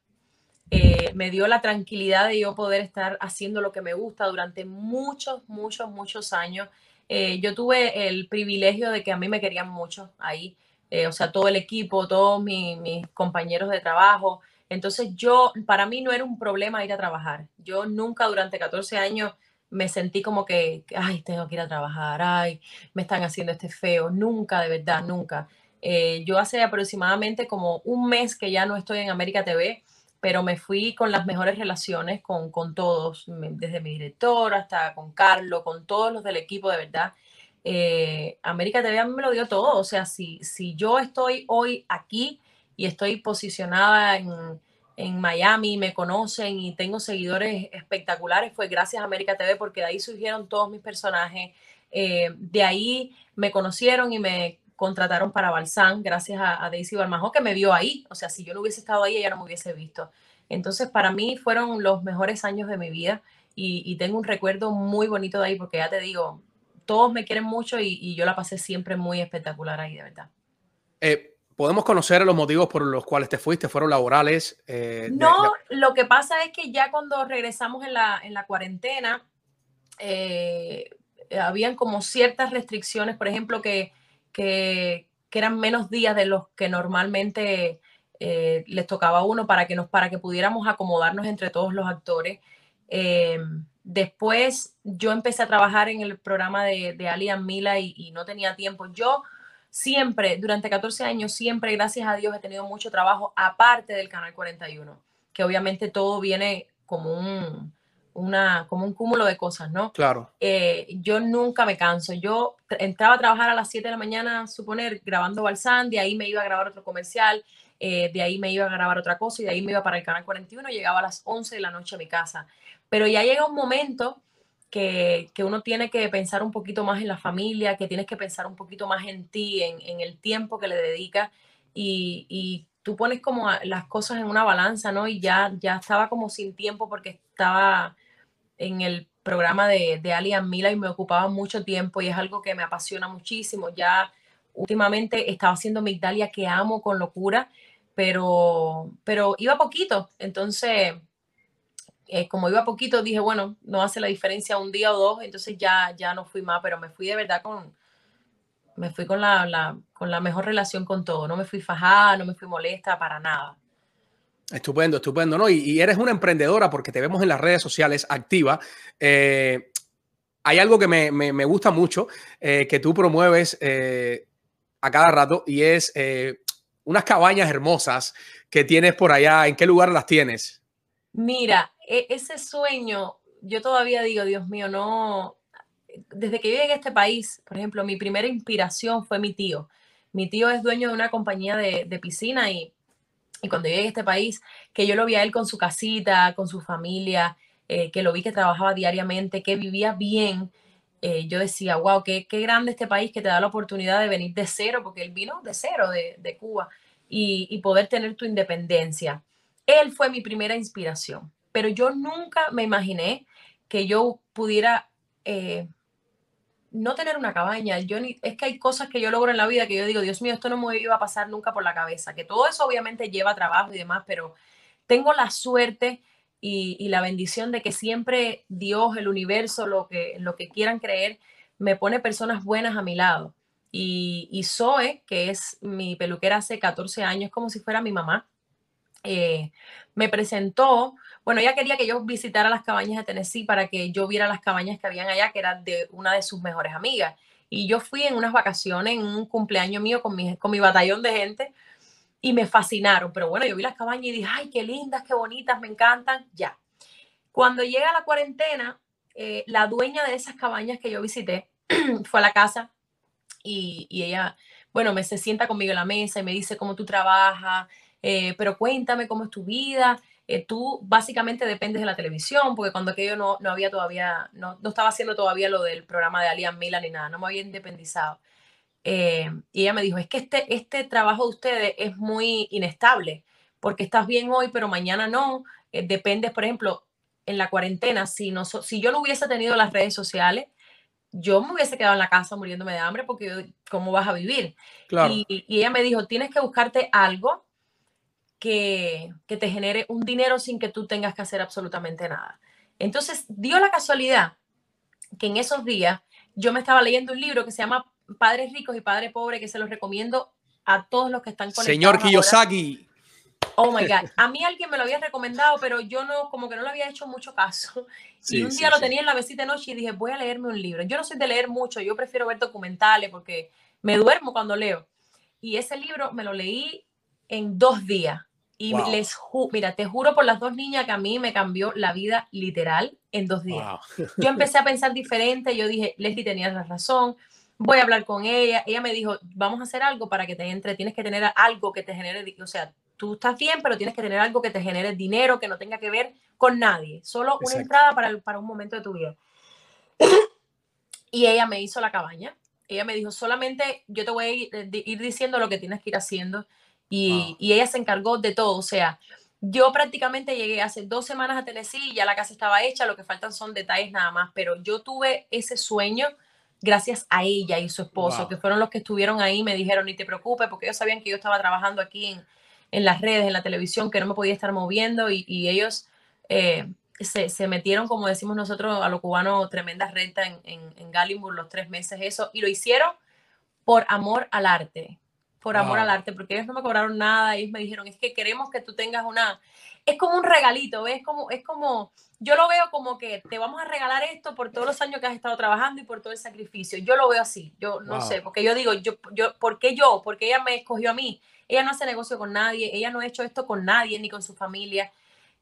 me dio la tranquilidad de yo poder estar haciendo lo que me gusta durante muchos, muchos, muchos años. yo tuve el privilegio de que a mí me querían mucho ahí. Eh, o sea, todo el equipo, todos mis, compañeros de trabajo. Entonces yo, para mí no era un problema ir a trabajar. Yo nunca durante 14 años me sentí como que, ay, tengo que ir a trabajar, ay, me están haciendo este feo. Nunca, de verdad, nunca. Eh, yo hace aproximadamente como un mes que ya no estoy en América TV, pero me fui con las mejores relaciones con, con todos, desde mi director hasta con Carlos, con todos los del equipo, de verdad. Eh, América TV me lo dio todo. O sea, si, si yo estoy hoy aquí y estoy posicionada en, en Miami, me conocen y tengo seguidores espectaculares, fue gracias a América TV porque de ahí surgieron todos mis personajes. Eh, de ahí me conocieron y me contrataron para Balsán, gracias a, a, Daisy Balmajo, que me vio ahí. O sea, si yo no hubiese estado ahí, ella no me hubiese visto. Entonces, para mí fueron los mejores años de mi vida y, tengo un recuerdo muy bonito de ahí porque ya te digo, todos me quieren mucho y, yo la pasé siempre muy espectacular ahí, de verdad. Eh, ¿Podemos conocer los motivos por los cuales te fuiste? ¿Fueron laborales? Eh, no, lo que pasa es que ya cuando regresamos en la, en la cuarentena, eh, habían como ciertas restricciones, por ejemplo, que, que, eran menos días de los que normalmente eh, les tocaba a uno para que, nos, para que pudiéramos acomodarnos entre todos los actores. Después yo empecé a trabajar en el programa de, de Alian Mila y, y no tenía tiempo. Yo siempre, durante 14 años, siempre, gracias a Dios, he tenido mucho trabajo aparte del Canal 41, que obviamente todo viene como un, una, como un cúmulo de cosas, ¿no? Claro. Eh, yo nunca me canso. Yo entraba a trabajar a las 7 de la mañana, suponer, grabando Balsán, de ahí me iba a grabar otro comercial, eh, de ahí me iba a grabar otra cosa y de ahí me iba para el Canal 41, llegaba a las 11 de la noche a mi casa. Pero ya llega un momento que, uno tiene que pensar un poquito más en la familia, que tienes que pensar un poquito más en ti, en, el tiempo que le dedicas y, tú pones como las cosas en una balanza, ¿no? Y ya, ya estaba como sin tiempo porque estaba en el programa de, de Ali Mila y me ocupaba mucho tiempo y es algo que me apasiona muchísimo. Ya últimamente estaba haciendo Migdalia que amo con locura, pero, pero iba poquito. Entonces, eh, como iba poquito, dije, bueno, no hace la diferencia un día o dos, entonces ya, ya no fui más, pero me fui de verdad con, me fui con la, con la mejor relación con todo, no me fui fajada, no me fui molesta para nada. Estupendo, estupendo, ¿no? Y, eres una emprendedora porque te vemos en las redes sociales activa. Eh, hay algo que me, me, gusta mucho eh, que tú promueves a cada rato y es unas cabañas hermosas que tienes por allá. ¿En qué lugar las tienes? Mira, e, ese sueño, yo todavía digo, Dios mío, no, desde que yo llegué a este país, por ejemplo, mi primera inspiración fue mi tío. Mi tío es dueño de una compañía de, piscina y, cuando llegué a este país, que yo lo vi a él con su casita, con su familia, eh, que lo vi que trabajaba diariamente, que vivía bien, eh, yo decía, wow, qué, qué, grande este país que te da la oportunidad de venir de cero, porque él vino de cero, de, Cuba, y, y poder tener tu independencia. Él fue mi primera inspiración pero yo nunca me imaginé que yo pudiera eh, no tener una cabaña. Yo es que hay cosas que yo logro en la vida que yo digo, Dios mío, esto no me iba a pasar nunca por la cabeza, que todo eso obviamente lleva trabajo y demás, pero tengo la suerte y, la bendición de que siempre Dios, el universo, lo que, lo que quieran creer, me pone personas buenas a mi lado. Y, y Zoe, que es mi peluquera hace 14 años, como si fuera mi mamá, eh, me presentó bueno, ella quería que yo visitara las cabañas de Tennessee para que yo viera las cabañas que habían allá, que eran de una de sus mejores amigas. Y yo fui en unas vacaciones, en un cumpleaños mío con mi, con mi batallón de gente y me fascinaron. Pero bueno, yo vi las cabañas y dije, ay, qué lindas, qué bonitas, me encantan. Ya. Cuando llega la cuarentena, eh, la dueña de esas cabañas que yo visité [clears throat] fue a la casa y, y, ella, bueno, me se sienta conmigo en la mesa y me dice cómo tú trabajas, eh, pero cuéntame cómo es tu vida. Eh, tú básicamente dependes de la televisión, porque cuando aquello no, no había todavía, no, no, estaba haciendo todavía lo del programa de Alian Mila ni nada, no me había independizado. Eh, y ella me dijo, es que este, este trabajo de ustedes es muy inestable, porque estás bien hoy, pero mañana no. Eh, dependes, por ejemplo, en la cuarentena, si, no, si yo no hubiese tenido las redes sociales, yo me hubiese quedado en la casa muriéndome de hambre porque ¿cómo vas a vivir? Y, y, ella me dijo, tienes que buscarte algo que, te genere un dinero sin que tú tengas que hacer absolutamente nada. Entonces, dio la casualidad que en esos días yo me estaba leyendo un libro que se llama Padres ricos y Padres pobres, que se los recomiendo a todos los que están conectados. Señor Kiyosaki. Oh my God. A mí alguien me lo había recomendado, pero yo no, como que no le había hecho mucho caso. [laughs] y un día lo tenía en la mesita de noche y dije, voy a leerme un libro. Yo no soy de leer mucho, yo prefiero ver documentales porque me duermo cuando leo. Y ese libro me lo leí en dos días. Y les mira, te juro por las dos niñas que a mí me cambió la vida literal en dos días. Yo [laughs] empecé a pensar diferente, yo dije, Leslie tenía la razón, voy a hablar con ella. Ella me dijo, vamos a hacer algo para que te entre, tienes que tener algo que te genere, o sea, tú estás bien, pero tienes que tener algo que te genere dinero, que no tenga que ver con nadie, solo una entrada para, para un momento de tu vida. [coughs] y ella me hizo la cabaña. Ella me dijo, solamente yo te voy a ir, ir diciendo lo que tienes que ir haciendo y, ella se encargó de todo, o sea, Yo prácticamente llegué hace dos semanas a Tennessee y ya la casa estaba hecha, lo que faltan son detalles nada más, pero yo tuve ese sueño gracias a ella y su esposo, Wow. que fueron los que estuvieron ahí, me dijeron, ni te preocupes, porque ellos sabían que yo estaba trabajando aquí en, en las redes, en la televisión, que no me podía estar moviendo y, y ellos eh, se, se metieron, como decimos nosotros, a lo cubano, tremenda renta en, en, en Gallimburg los tres meses, eso, y lo hicieron por amor al arte, por amor Wow. al arte, porque ellos no me cobraron nada, ellos me dijeron, es que queremos que tú tengas una, es como un regalito, ¿ves? Como, es como, yo lo veo como que te vamos a regalar esto por todos los años que has estado trabajando y por todo el sacrificio. Yo lo veo así, yo no Wow. sé, porque yo digo, yo, yo, ¿por qué yo? Porque ella me escogió a mí. Ella no hace negocio con nadie, ella no ha hecho esto con nadie, ni con su familia.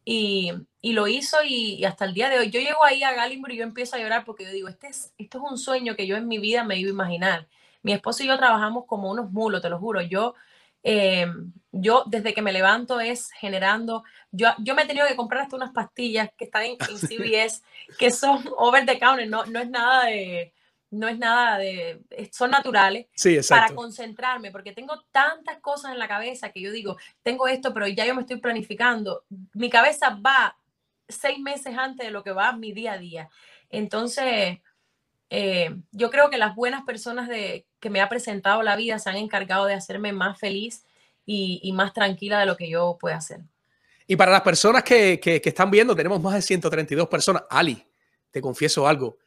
Y, y lo hizo y, y hasta el día de hoy. Yo llego ahí a Gallimburg y yo empiezo a llorar porque yo digo, este es, esto es un sueño que yo en mi vida me iba a imaginar. Mi esposo y yo trabajamos como unos mulos, te lo juro. Yo, eh, yo desde que me levanto es generando, yo, yo me he tenido que comprar hasta unas pastillas que están en, [laughs] en CVS, que son over the counter, no, no es nada de, no es nada de, son naturales Sí, para concentrarme, porque tengo tantas cosas en la cabeza que yo digo, tengo esto, pero ya yo me estoy planificando. Mi cabeza va seis meses antes de lo que va mi día a día. Entonces, eh, yo creo que las buenas personas de, que me ha presentado la vida se han encargado de hacerme más feliz y, más tranquila de lo que yo pueda hacer. Y para las personas que, que- que están viendo, tenemos más de 132 personas. Ali, te confieso algo.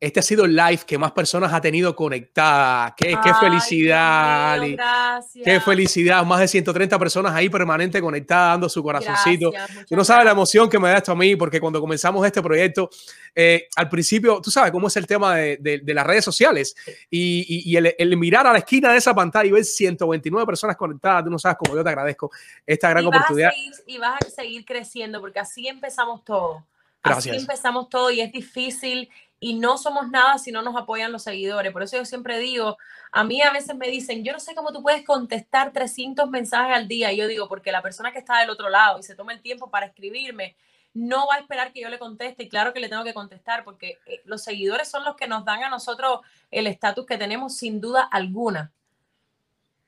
Este ha sido el live que más personas ha tenido conectada. Qué, qué Ay, felicidad, Dios gracias. Qué felicidad. Más de 130 personas ahí permanente conectadas, dando su corazoncito. Gracias, Tú no sabes la emoción que me da esto a mí, porque cuando comenzamos este proyecto, eh, al principio, tú sabes cómo es el tema de, de- de las redes sociales y, y- y el, el mirar a la esquina de esa pantalla y ver 129 personas conectadas, tú no sabes cómo yo te agradezco esta gran y vas, oportunidad. seguir, y vas a seguir creciendo porque así empezamos todo. Gracias. Así empezamos todo y es difícil y no somos nada si no nos apoyan los seguidores. Por eso yo siempre digo, a mí a veces me dicen, yo no sé cómo tú puedes contestar 300 mensajes al día. Y yo digo, porque la persona que está del otro lado y se toma el tiempo para escribirme, no va a esperar que yo le conteste. Y claro que le tengo que contestar porque eh, los seguidores son los que nos dan a nosotros el estatus que tenemos sin duda alguna.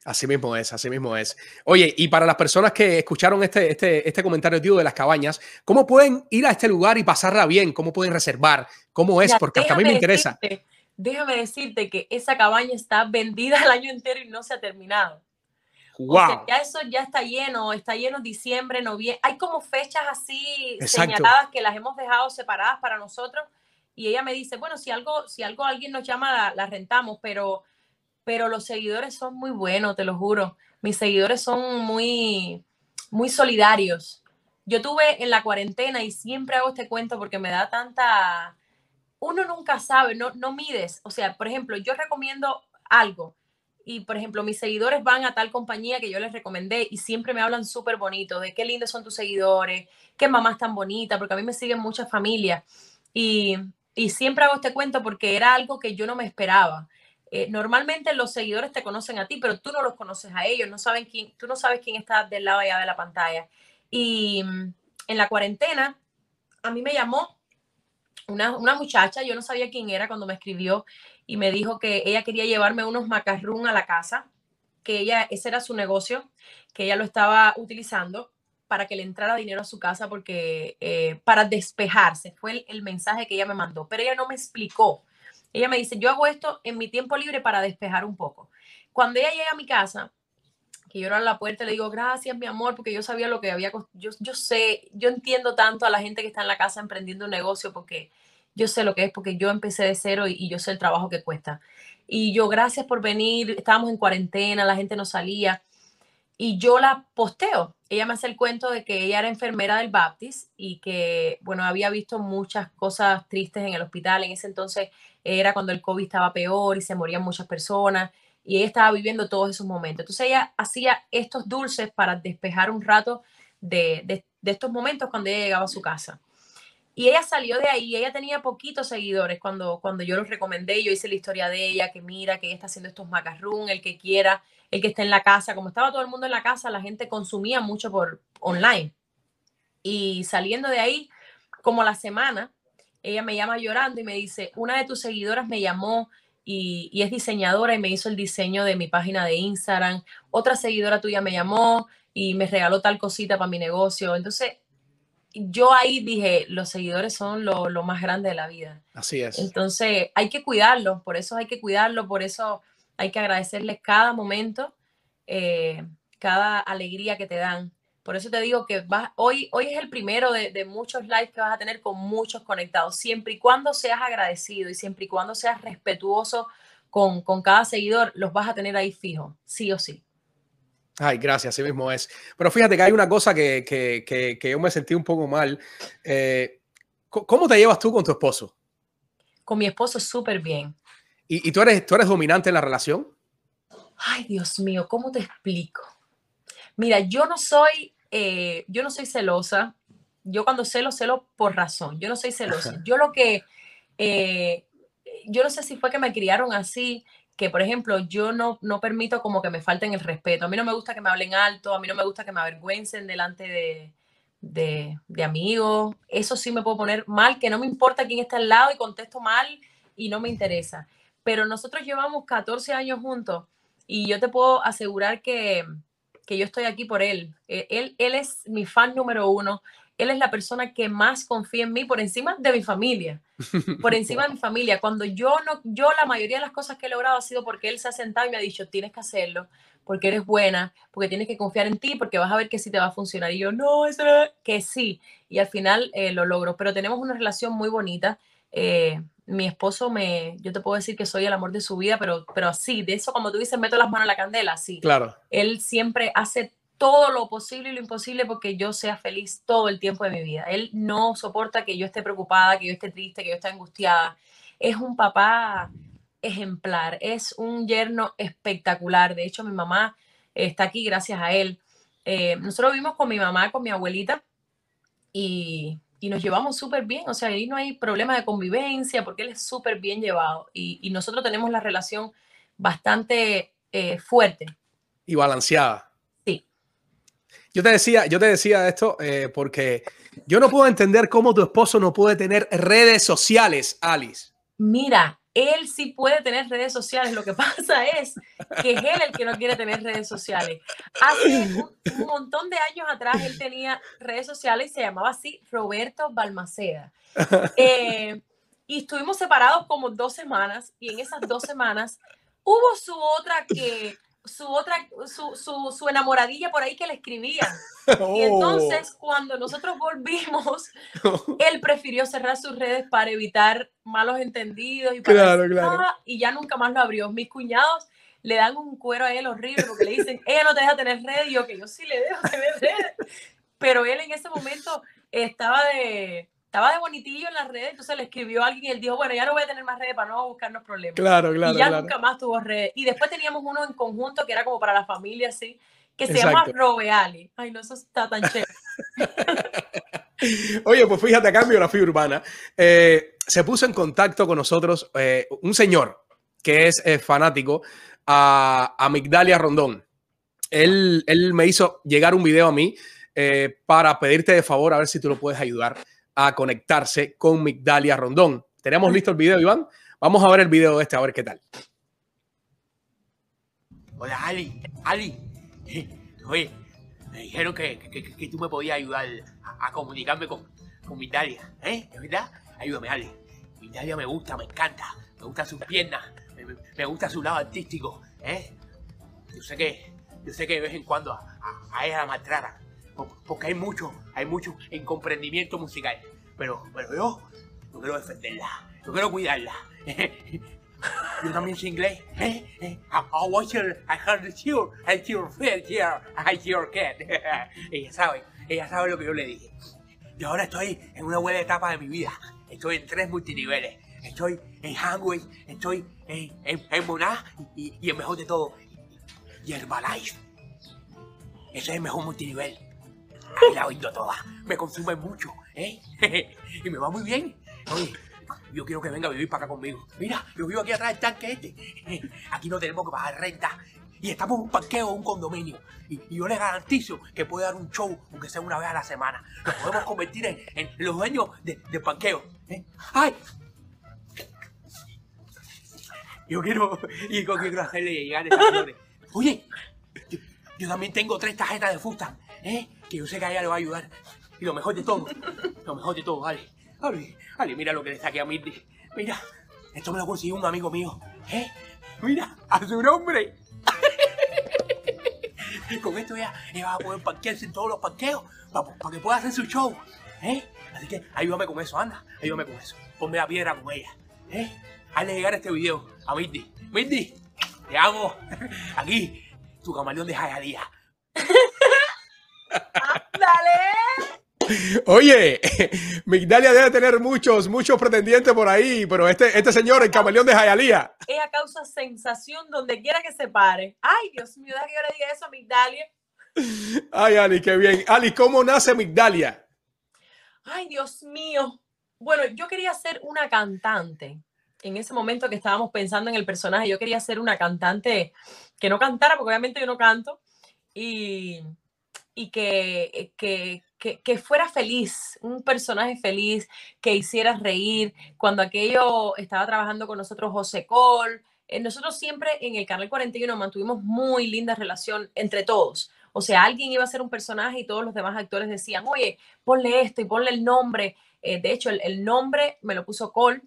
Así mismo es, así mismo es. Oye, y para las personas que escucharon este, este, este comentario tío de las cabañas, ¿cómo pueden ir a este lugar y pasarla bien? ¿Cómo pueden reservar? ¿Cómo es? Porque hasta a mí me interesa. decirte- déjame decirte que esa cabaña está vendida el año entero y no se ha terminado. O sea, ¡Wow! ya eso ya está lleno, está lleno diciembre, noviembre. Hay como fechas así Exacto. señaladas que las hemos dejado separadas para nosotros. Y ella me dice, bueno, si algo, si algo alguien nos llama, la, la rentamos, pero, pero los seguidores son muy buenos, te lo juro. Mis seguidores son muy, muy solidarios. Yo tuve en la cuarentena y siempre hago este cuento porque me da tanta... Uno nunca sabe, no, no mides. O sea, por ejemplo, yo recomiendo algo y, por ejemplo, mis seguidores van a tal compañía que yo les recomendé y siempre me hablan súper bonito de qué lindos son tus seguidores, qué mamá es tan bonita, porque a mí me siguen muchas familias. Y, y siempre hago este cuento porque era algo que yo no me esperaba. Eh, normalmente los seguidores te conocen a ti, pero tú no los conoces a ellos, no saben quién, tú no sabes quién está del lado allá de la pantalla. Y mm, en la cuarentena, a mí me llamó una, una muchacha, yo no sabía quién era cuando me escribió y me dijo que ella quería llevarme unos macarrón a la casa, que ella, ese era su negocio, que ella lo estaba utilizando para que le entrara dinero a su casa porque eh, para despejarse fue el, el mensaje que ella me mandó, pero ella no me explicó. Ella me dice, yo hago esto en mi tiempo libre para despejar un poco. Cuando ella llega a mi casa, que yo abro la puerta le digo, gracias, mi amor, porque yo sabía lo que había, yo, yo sé, yo entiendo tanto a la gente que está en la casa emprendiendo un negocio porque yo sé lo que es, porque yo empecé de cero y, y yo sé el trabajo que cuesta. Y yo, gracias por venir, estábamos en cuarentena, la gente no salía. Y yo la posteo. Ella me hace el cuento de que ella era enfermera del Baptist y que, bueno, había visto muchas cosas tristes en el hospital. En ese entonces era cuando el COVID estaba peor y se morían muchas personas y ella estaba viviendo todos esos momentos. Entonces ella hacía estos dulces para despejar un rato de, de- estos momentos cuando ella llegaba a su casa. Y ella salió de ahí, ella tenía poquitos seguidores cuando, cuando yo los recomendé, yo hice la historia de ella, que mira, que ella está haciendo estos macarrón, el que quiera, el que esté en la casa, como estaba todo el mundo en la casa, la gente consumía mucho por online. Y saliendo de ahí, como la semana, ella me llama llorando y me dice, una de tus seguidoras me llamó y, y es diseñadora y me hizo el diseño de mi página de Instagram. Otra seguidora tuya me llamó y me regaló tal cosita para mi negocio. Entonces, yo ahí dije, los seguidores son lo, lo más grande de la vida. Así es. Entonces, hay que cuidarlos, por eso hay que cuidarlos, por eso hay que agradecerles cada momento, eh, cada alegría que te dan. Por eso te digo que vas, hoy, hoy es el primero de, de muchos lives que vas a tener con muchos conectados, siempre y cuando seas agradecido y siempre y cuando seas respetuoso con, con cada seguidor, los vas a tener ahí fijo, sí o sí. Ay, gracias, así mismo es. Pero fíjate que hay una cosa que, que, que, que yo me sentí un poco mal. Eh, ¿Cómo te llevas tú con tu esposo? Con mi esposo súper bien. ¿Y, ¿Y, tú, eres, tú eres dominante en la relación? Ay, Dios mío, ¿cómo te explico? Mira, yo no soy, eh, yo no soy celosa. Yo cuando celo, celo por razón. Yo no soy celosa. Yo lo que, eh, yo no sé si fue que me criaron así, que, por ejemplo, yo no, no permito como que me falten el respeto. A mí no me gusta que me hablen alto, a mí no me gusta que me avergüencen delante de, de, de, amigos. Eso sí me puedo poner mal, que no me importa quién está al lado y contesto mal y no me interesa. Pero nosotros llevamos 14 años juntos y yo te puedo asegurar que, que yo estoy aquí por él. él. Él es mi fan número uno él es la persona que más confía en mí por encima de mi familia, por encima de mi [laughs] familia. Cuando yo no, yo la mayoría de las cosas que he logrado ha sido porque él se ha sentado y me ha dicho, tienes que hacerlo, porque eres buena, porque tienes que confiar en ti, porque vas a ver que sí te va a funcionar. Y yo, no, eso no, que sí. Y al final eh, lo logro. Pero tenemos una relación muy bonita. Eh, mi esposo me, yo te puedo decir que soy el amor de su vida, pero, pero así, de eso, como tú dices, meto las manos en la candela, sí. Claro. Él siempre hace todo lo posible y lo imposible porque yo sea feliz todo el tiempo de mi vida. Él no soporta que yo esté preocupada, que yo esté triste, que yo esté angustiada. Es un papá ejemplar, es un yerno espectacular. De hecho, mi mamá está aquí gracias a él. Eh, nosotros vivimos con mi mamá, con mi abuelita y, y nos llevamos súper bien. O sea, ahí no hay problema de convivencia porque él es súper bien llevado y, y, nosotros tenemos la relación bastante eh, fuerte. Y balanceada. Yo te decía, yo te decía esto eh, porque yo no puedo entender cómo tu esposo no puede tener redes sociales, Alice. Mira, él sí puede tener redes sociales. Lo que [laughs] pasa es que es él el que no quiere tener redes sociales. Hace un, un montón de años atrás él tenía redes sociales y se llamaba así Roberto Balmaceda. [laughs] Eh, y estuvimos separados como dos semanas y en esas dos semanas hubo su otra que su otra, su, su, su, enamoradilla por ahí que le escribía. [laughs] Oh. Y entonces, cuando nosotros volvimos, [laughs] él prefirió cerrar sus redes para evitar malos entendidos y, para claro, claro. y ya nunca más lo abrió. Mis cuñados le dan un cuero a él horrible porque le dicen, ella no te deja tener redes, y yo que yo sí le dejo tener redes. Pero él en ese momento estaba de, estaba de bonitillo en las redes, entonces le escribió a alguien y él dijo, bueno, ya no voy a tener más redes para no buscarnos problemas. Claro, claro. Y ya claro. nunca más tuvo redes. Y después teníamos uno en conjunto que era como para la familia, así, que se Exacto. llama Robeali. Ay, no, eso está tan chévere. [laughs] Oye, pues fíjate acá en Biografía Urbana, eh, se puso en contacto con nosotros eh, un señor que es eh, fanático a, a Migdalia Rondón. Él, él, me hizo llegar un video a mí eh, para pedirte de favor a ver si tú lo puedes ayudar a conectarse con Migdalia Rondón. ¿Tenemos listo el video, Iván? Vamos a ver el video este, a ver qué tal. Hola, Ali. Ali. Oye, me dijeron que, que, tú me podías ayudar a, comunicarme con, con Migdalia. ¿Eh? ¿Es verdad? Ayúdame, Ali. Migdalia me gusta, me encanta. Me gustan sus piernas. Me, gusta su lado artístico. ¿Eh? Yo sé que, yo sé que de vez en cuando a, a, a ella la maltratan porque hay mucho, hay mucho incomprendimiento musical. Pero, pero yo, yo quiero defenderla, yo quiero cuidarla. [laughs] yo también sé inglés. I, I watch your, I heard the cheer, I cheer fit here, I cheer cat. [laughs] ella sabe, ella sabe lo que yo le dije. Yo ahora estoy en una buena etapa de mi vida. Estoy en tres multiniveles. Estoy en Hangway, estoy en, en, en Moná y, y el mejor de todo, y Herbalife. Ese es el mejor multinivel. Ahí la oído toda. Me consume mucho, ¿eh? [laughs] y me va muy bien. Oye, yo quiero que venga a vivir para acá conmigo. Mira, yo vivo aquí atrás del tanque este. [laughs] Aquí no tenemos que pagar renta. Y estamos en un parqueo, un condominio. Y, yo le garantizo que puede dar un show, aunque sea una vez a la semana. Nos podemos convertir en, los dueños de, del parqueo. ¿eh? ¡Ay! yo quiero, y con quiero hacerle llegar esas flores. Oye, yo, yo también tengo tres tarjetas de fusta, ¿eh? Que yo sé que a ella le va a ayudar. Y lo mejor de todo, lo mejor de todo, Ale, Ale, Ale, mira lo que le saqué a Mirti. Mira, esto me lo consiguió un amigo mío, ¿eh? Mira, a su nombre. [laughs] Con esto ella, ella va a poder parquearse en todos los parqueos para que pueda hacer su show, ¿eh? Así que ayúdame con eso, anda, ayúdame con eso. Ponme la piedra con ella, ¿eh? Hazle llegar este video a Mirti. Mirti, te amo. [laughs] Aquí, tu camaleón de Jayalía. [laughs] ¡Dale! Oye, [laughs] Migdalia debe tener muchos, muchos pretendientes por ahí, pero este, este señor, el camaleón de Jayalía. Ella causa sensación donde quiera que se pare. Ay, Dios mío, deja que yo le diga eso a Migdalia. Ay, Ali, qué bien. Ali, ¿cómo nace Migdalia? Ay, Dios mío. Bueno, yo quería ser una cantante. En ese momento que estábamos pensando en el personaje, yo quería ser una cantante que no cantara, porque obviamente yo no canto, y, y que, que, que, que fuera feliz, un personaje feliz, que hiciera reír. Cuando aquello estaba trabajando con nosotros José Col, eh, nosotros siempre en el Canal 41 mantuvimos muy linda relación entre todos. O sea, alguien iba a ser un personaje y todos los demás actores decían, oye, ponle esto y ponle el nombre. Eh, de hecho, el, nombre me lo puso Cole,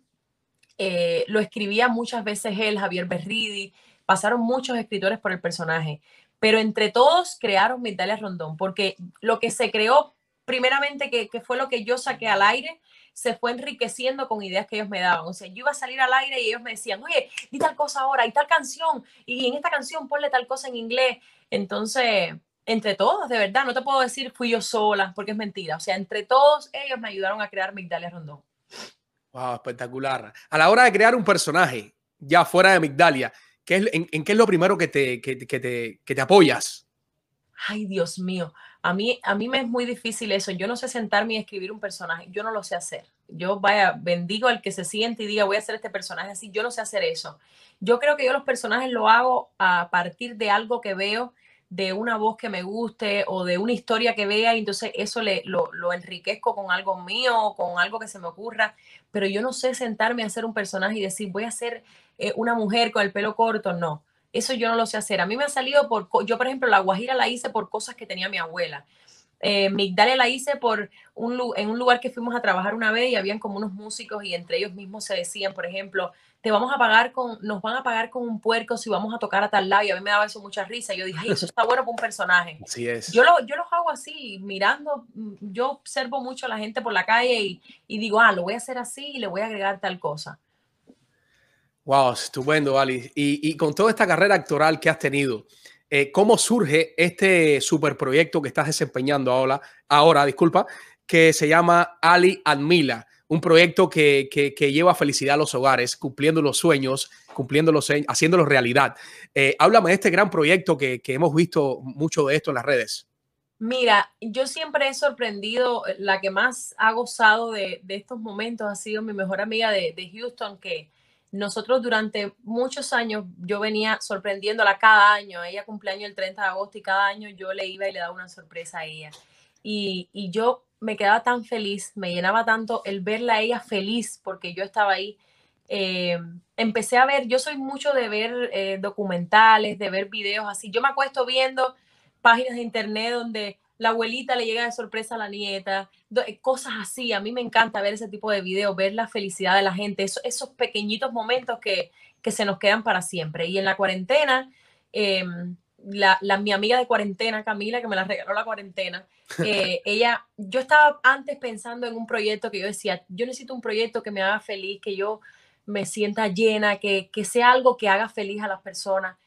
eh, lo escribía muchas veces él, Javier Berridi, pasaron muchos escritores por el personaje, pero entre todos crearon Migdalia Rondón, porque lo que se creó, primeramente, que, que fue lo que yo saqué al aire, se fue enriqueciendo con ideas que ellos me daban. O sea, yo iba a salir al aire y ellos me decían, oye, di tal cosa ahora, y tal canción, y en esta canción ponle tal cosa en inglés. Entonces, entre todos, de verdad, no te puedo decir fui yo sola, porque es mentira. O sea, entre todos ellos me ayudaron a crear Migdalia Rondón. Wow, espectacular. A la hora de crear un personaje, ya fuera de Migdalia, ¿qué es, en, qué es lo primero que te, que, que, te, que te apoyas? Ay, Dios mío. A mí, a mí me es muy difícil eso. Yo no sé sentarme y escribir un personaje. Yo no lo sé hacer. Yo, vaya, bendigo al que se siente y diga, voy a hacer este personaje así. Yo no sé hacer eso. Yo creo que yo los personajes lo hago a partir de algo que veo de una voz que me guste o de una historia que vea y entonces eso le, lo, lo, enriquezco con algo mío, con algo que se me ocurra, pero yo no sé sentarme a hacer un personaje y decir voy a ser eh, una mujer con el pelo corto, no, eso yo no lo sé hacer. A mí me ha salido por, yo por ejemplo la guajira la hice por cosas que tenía mi abuela. Eh, Migdalia la hice por un, en un lugar que fuimos a trabajar una vez y habían como unos músicos y entre ellos mismos se decían, por ejemplo, te vamos a pagar con, nos van a pagar con un puerco si vamos a tocar a tal lado. Y a mí me daba eso mucha risa. Yo dije, eso está bueno para un personaje. Así es. Yo, lo, yo los hago así, mirando, yo observo mucho a la gente por la calle y, y digo, ah, lo voy a hacer así y le voy a agregar tal cosa. Wow, estupendo, Ali. Y, y con toda esta carrera actoral que has tenido, eh, ¿cómo surge este superproyecto que estás desempeñando ahora, ahora, disculpa, que se llama Ali Admila? Un proyecto que, que, que, lleva felicidad a los hogares, cumpliendo los sueños, cumpliendo los haciéndolos realidad. Eh, háblame de este gran proyecto que, que, hemos visto mucho de esto en las redes. Mira, yo siempre he sorprendido, la que más ha gozado de, de estos momentos ha sido mi mejor amiga de, de, Houston, que nosotros durante muchos años yo venía sorprendiéndola cada año. Ella cumpleaños el 30 de agosto y cada año yo le iba y le daba una sorpresa a ella. Y, y yo me quedaba tan feliz, me llenaba tanto el verla a ella feliz porque yo estaba ahí. Eh, empecé a ver, yo soy mucho de ver eh, documentales, de ver videos así. Yo me acuesto viendo páginas de internet donde la abuelita le llega de sorpresa a la nieta, eh, cosas así. A mí me encanta ver ese tipo de videos, ver la felicidad de la gente, eso, esos pequeñitos momentos que, que, se nos quedan para siempre. Y en la cuarentena, eh, la, la, mi amiga de cuarentena, Camila, que me la regaló la cuarentena, eh, [laughs] ella, yo estaba antes pensando en un proyecto que yo decía, yo necesito un proyecto que me haga feliz, que yo me sienta llena, que, que sea algo que haga feliz a las personas.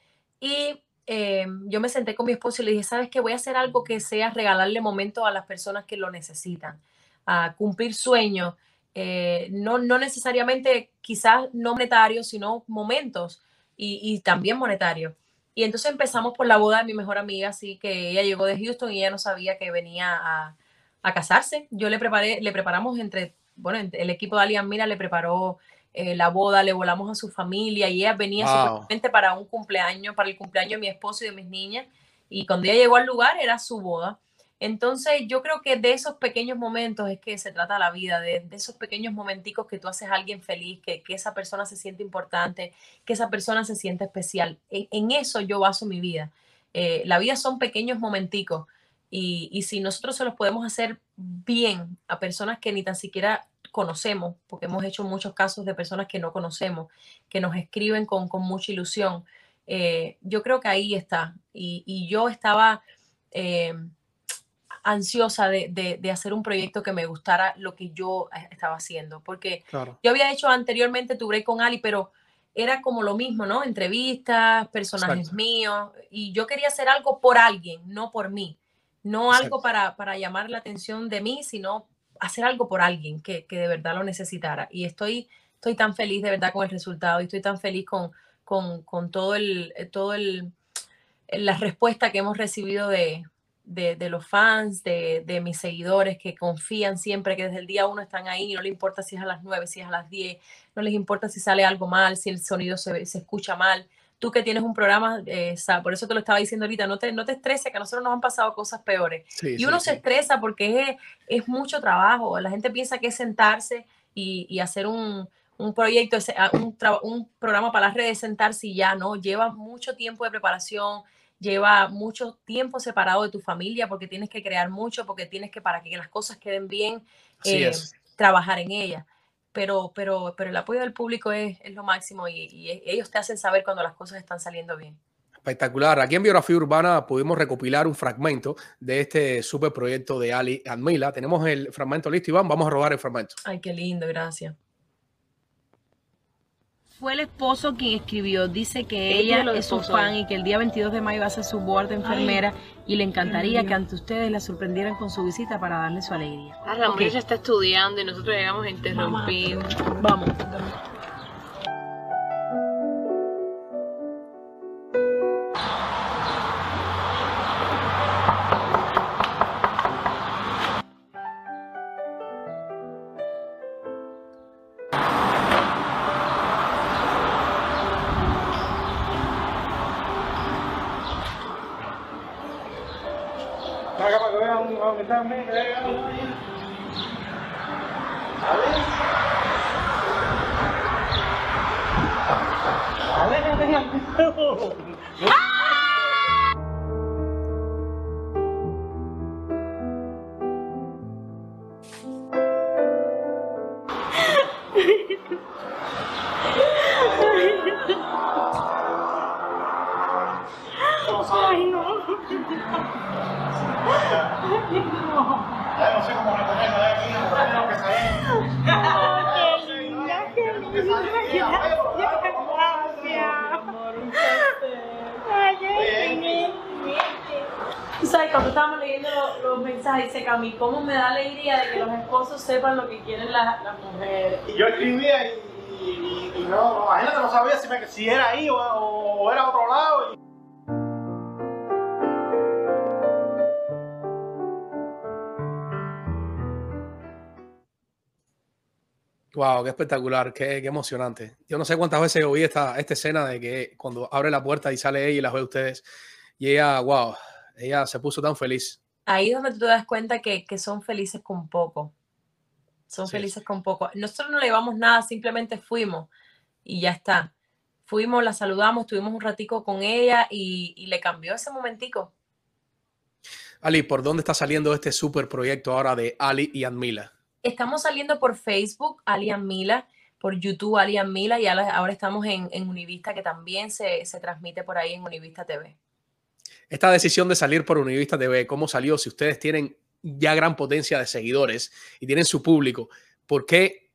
Y eh, yo me senté con mi esposo y le dije, ¿sabes qué? Voy a hacer algo que sea regalarle momentos a las personas que lo necesitan, a cumplir sueños, eh, no, no necesariamente quizás no monetarios, sino momentos y, y también monetarios. Y entonces empezamos por la boda de mi mejor amiga, así que ella llegó de Houston y ella no sabía que venía a, a casarse. Yo le preparé, le preparamos entre, bueno, el equipo de Alian Mira le preparó eh, la boda, le volamos a su familia y ella venía wow. para un cumpleaños, para el cumpleaños de mi esposo y de mis niñas. Y cuando ella llegó al lugar era su boda. Entonces, yo creo que de esos pequeños momentos es que se trata la vida, de, esos pequeños momenticos que tú haces a alguien feliz, que, que, esa persona se siente importante, que esa persona se siente especial. En, en eso yo baso mi vida. Eh, la vida son pequeños momenticos y, y si nosotros se los podemos hacer bien a personas que ni tan siquiera conocemos, porque hemos hecho muchos casos de personas que no conocemos, que nos escriben con, con mucha ilusión. Eh, yo creo que ahí está. Y, y yo estaba eh, ansiosa de, de, de, hacer un proyecto que me gustara lo que yo estaba haciendo, porque claro. yo había hecho anteriormente Tu Break con Ali, pero era como lo mismo, ¿no? Entrevistas, personajes Exacto. míos, y yo quería hacer algo por alguien, no por mí. No Exacto. algo para, para llamar la atención de mí, sino hacer algo por alguien que, que, de verdad lo necesitara. Y estoy, estoy tan feliz de verdad con el resultado y estoy tan feliz con, con, con todo el, todo el, la respuesta que hemos recibido de, de, de los fans, de, de, mis seguidores que confían siempre, que desde el día uno están ahí, no les importa si es a las 9, si es a las 10, no les importa si sale algo mal, si el sonido se, se escucha mal. Tú que tienes un programa, eh, por eso te lo estaba diciendo ahorita, no te, no te estreses, que a nosotros nos han pasado cosas peores. Sí, y uno sí, se sí. estresa porque es, es, mucho trabajo. La gente piensa que es sentarse y, y hacer un, un proyecto, un, un programa para las redes, sentarse y ya, ¿no? Lleva mucho tiempo de preparación, lleva mucho tiempo separado de tu familia porque tienes que crear mucho, porque tienes que, para que las cosas queden bien, eh, trabajar en ellas. Pero, pero, pero el apoyo del público es, es lo máximo y, y, ellos te hacen saber cuando las cosas están saliendo bien. Espectacular. Aquí en Biografía Urbana pudimos recopilar un fragmento de este super proyecto de Ali Admila. Tenemos el fragmento listo, Iván. Vamos a robar el fragmento. Ay, qué lindo, gracias fue el esposo quien escribió. Dice que ella es su fan y que el día 22 de mayo va a ser su board de enfermera Ay, y le encantaría que ante ustedes la sorprendieran con su visita para darle su alegría. Ah, la okay. está estudiando y nosotros llegamos a interrumpir. Vamos. Ay, Wow, qué espectacular, qué, qué, emocionante. Yo no sé cuántas veces oí esta, esta escena de que cuando abre la puerta y sale ella y las ve ustedes, y ella, wow, ella se puso tan feliz. Ahí es donde tú te das cuenta que, que son felices con poco. Son sí. felices con poco. Nosotros no le llevamos nada, simplemente fuimos y ya está. Fuimos, la saludamos, tuvimos un ratico con ella y, y le cambió ese momentico. Ali, ¿por dónde está saliendo este super proyecto ahora de Ali y Admila? Estamos saliendo por Facebook, Alian Mila, por YouTube, Alian Mila, y ahora estamos en, Univista, que también se, se, transmite por ahí en Univista TV. Esta decisión de salir por Univista TV, ¿cómo salió? Si ustedes tienen ya gran potencia de seguidores y tienen su público, ¿por qué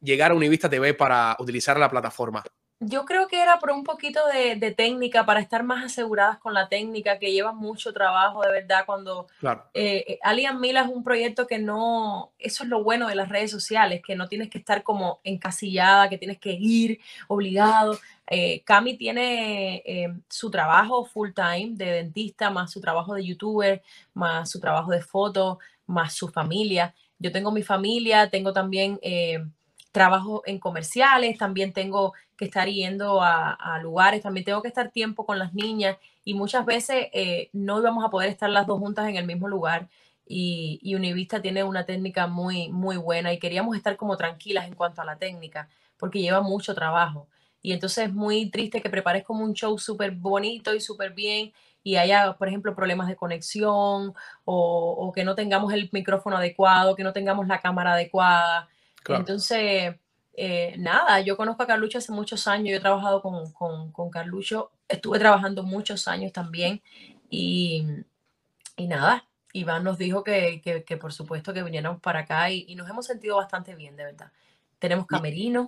llegar a Univista TV para utilizar la plataforma? Yo creo que era por un poquito de, de, técnica, para estar más aseguradas con la técnica, que lleva mucho trabajo, de verdad, cuando claro. eh, Alian Mila es un proyecto que no, eso es lo bueno de las redes sociales, que no tienes que estar como encasillada, que tienes que ir obligado. Eh, Cami tiene eh, su trabajo full time de dentista, más su trabajo de youtuber, más su trabajo de foto, más su familia. Yo tengo mi familia, tengo también trabajo en comerciales, también tengo que estar yendo a, a lugares, también tengo que estar tiempo con las niñas y muchas veces eh, no íbamos a poder estar las dos juntas en el mismo lugar y, Univista tiene una técnica muy, muy buena y queríamos estar como tranquilas en cuanto a la técnica porque lleva mucho trabajo. Y entonces es muy triste que prepares como un show súper bonito y súper bien y haya, por ejemplo, problemas de conexión o, o, que no tengamos el micrófono adecuado, que no tengamos la cámara adecuada. Claro. Entonces, eh, nada, yo conozco a Carlucho hace muchos años, yo he trabajado con, con, con Carlucho, estuve trabajando muchos años también y, y nada, Iván nos dijo que, que, que, por supuesto que viniéramos para acá y, y nos hemos sentido bastante bien, de verdad tenemos camerino.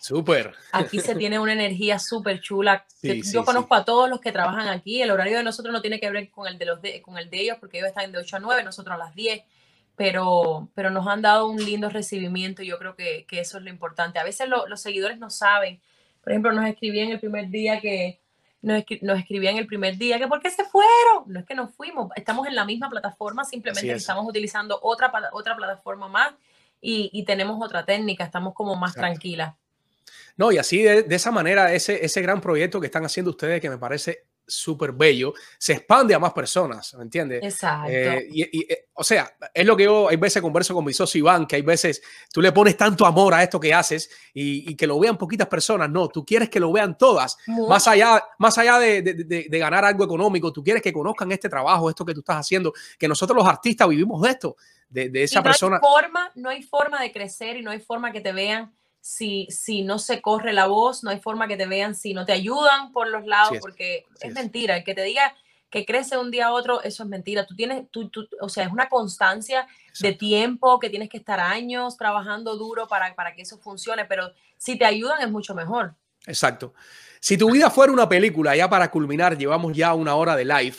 Súper. Aquí se tiene una energía súper chula. [laughs] Sí, Yo sí, conozco sí. a todos los que trabajan aquí. El horario de nosotros no tiene que ver con el de, los de, con el de ellos, porque ellos están de 8 a 9, nosotros a las 10. Pero, pero nos han dado un lindo recibimiento y yo creo que, que eso es lo importante. A veces lo, los seguidores no saben. Por ejemplo, nos escribían el primer día que, nos, nos, escribían el primer día que por qué se fueron. No es que nos fuimos, estamos en la misma plataforma, simplemente estamos utilizando otra, otra plataforma más y, y tenemos otra técnica, estamos como más Exacto. tranquilas. No, y así de, de, esa manera, ese, ese gran proyecto que están haciendo ustedes, que me parece súper bello, se expande a más personas, ¿me entiendes? Exacto. Eh, y, y, eh, o sea, es lo que yo hay veces converso con mi socio Iván, que hay veces tú le pones tanto amor a esto que haces y, y que lo vean poquitas personas, no, tú quieres que lo vean todas, Mucho. más allá, más allá de, de, de, ganar algo económico, tú quieres que conozcan este trabajo, esto que tú estás haciendo, que nosotros los artistas vivimos de esto, de, esa no persona. Hay forma, no hay forma de crecer y no hay forma que te vean si, si no se corre la voz, no hay forma que te vean si no te ayudan por los lados, sí es, porque sí es, es, mentira. El que te diga que crece un día a otro, eso es mentira. Tú tienes, tú, tú, o sea, es una constancia Exacto. de tiempo que tienes que estar años trabajando duro para, para que eso funcione, pero si te ayudan es mucho mejor. Exacto. Si tu vida fuera una película, ya para culminar, llevamos ya una hora de live,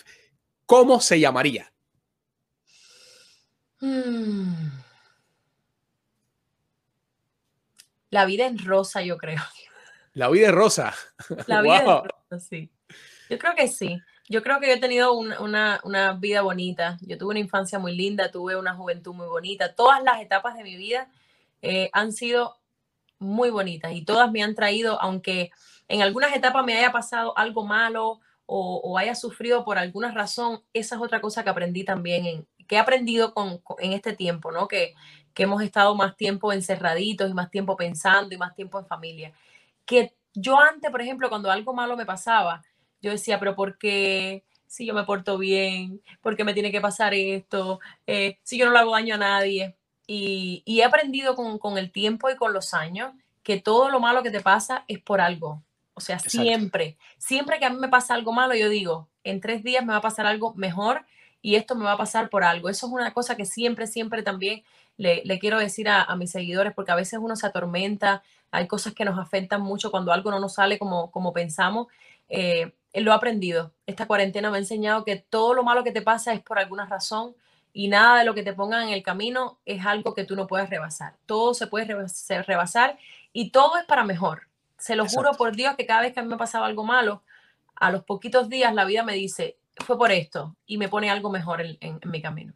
¿cómo se llamaría? Hmm. La vida en rosa, yo creo. La vida en rosa. [laughs] La vida wow. en rosa, sí. Yo creo que sí. Yo creo que yo he tenido una, una, una, vida bonita. Yo tuve una infancia muy linda, tuve una juventud muy bonita. Todas las etapas de mi vida eh, han sido muy bonitas y todas me han traído, aunque en algunas etapas me haya pasado algo malo o, o haya sufrido por alguna razón, esa es otra cosa que aprendí también, en, que he aprendido con, con, en este tiempo, ¿no? Que, que hemos estado más tiempo encerraditos y más tiempo pensando y más tiempo en familia. Que yo antes, por ejemplo, cuando algo malo me pasaba, yo decía, pero ¿por qué? Si yo me porto bien, ¿por qué me tiene que pasar esto? Eh, si yo no le hago daño a nadie. Y, y he aprendido con, con, el tiempo y con los años que todo lo malo que te pasa es por algo. O sea, Exacto. siempre, siempre que a mí me pasa algo malo, yo digo, en tres días me va a pasar algo mejor y esto me va a pasar por algo. Eso es una cosa que siempre, siempre también le, le quiero decir a, a, mis seguidores, porque a veces uno se atormenta, hay cosas que nos afectan mucho cuando algo no nos sale como, como pensamos. Eh, lo he aprendido. Esta cuarentena me ha enseñado que todo lo malo que te pasa es por alguna razón y nada de lo que te pongan en el camino es algo que tú no puedes rebasar. Todo se puede rebasar y todo es para mejor. Se lo Exacto. juro por Dios que cada vez que a mí me pasaba algo malo, a los poquitos días la vida me dice, fue por esto y me pone algo mejor en, en, en mi camino.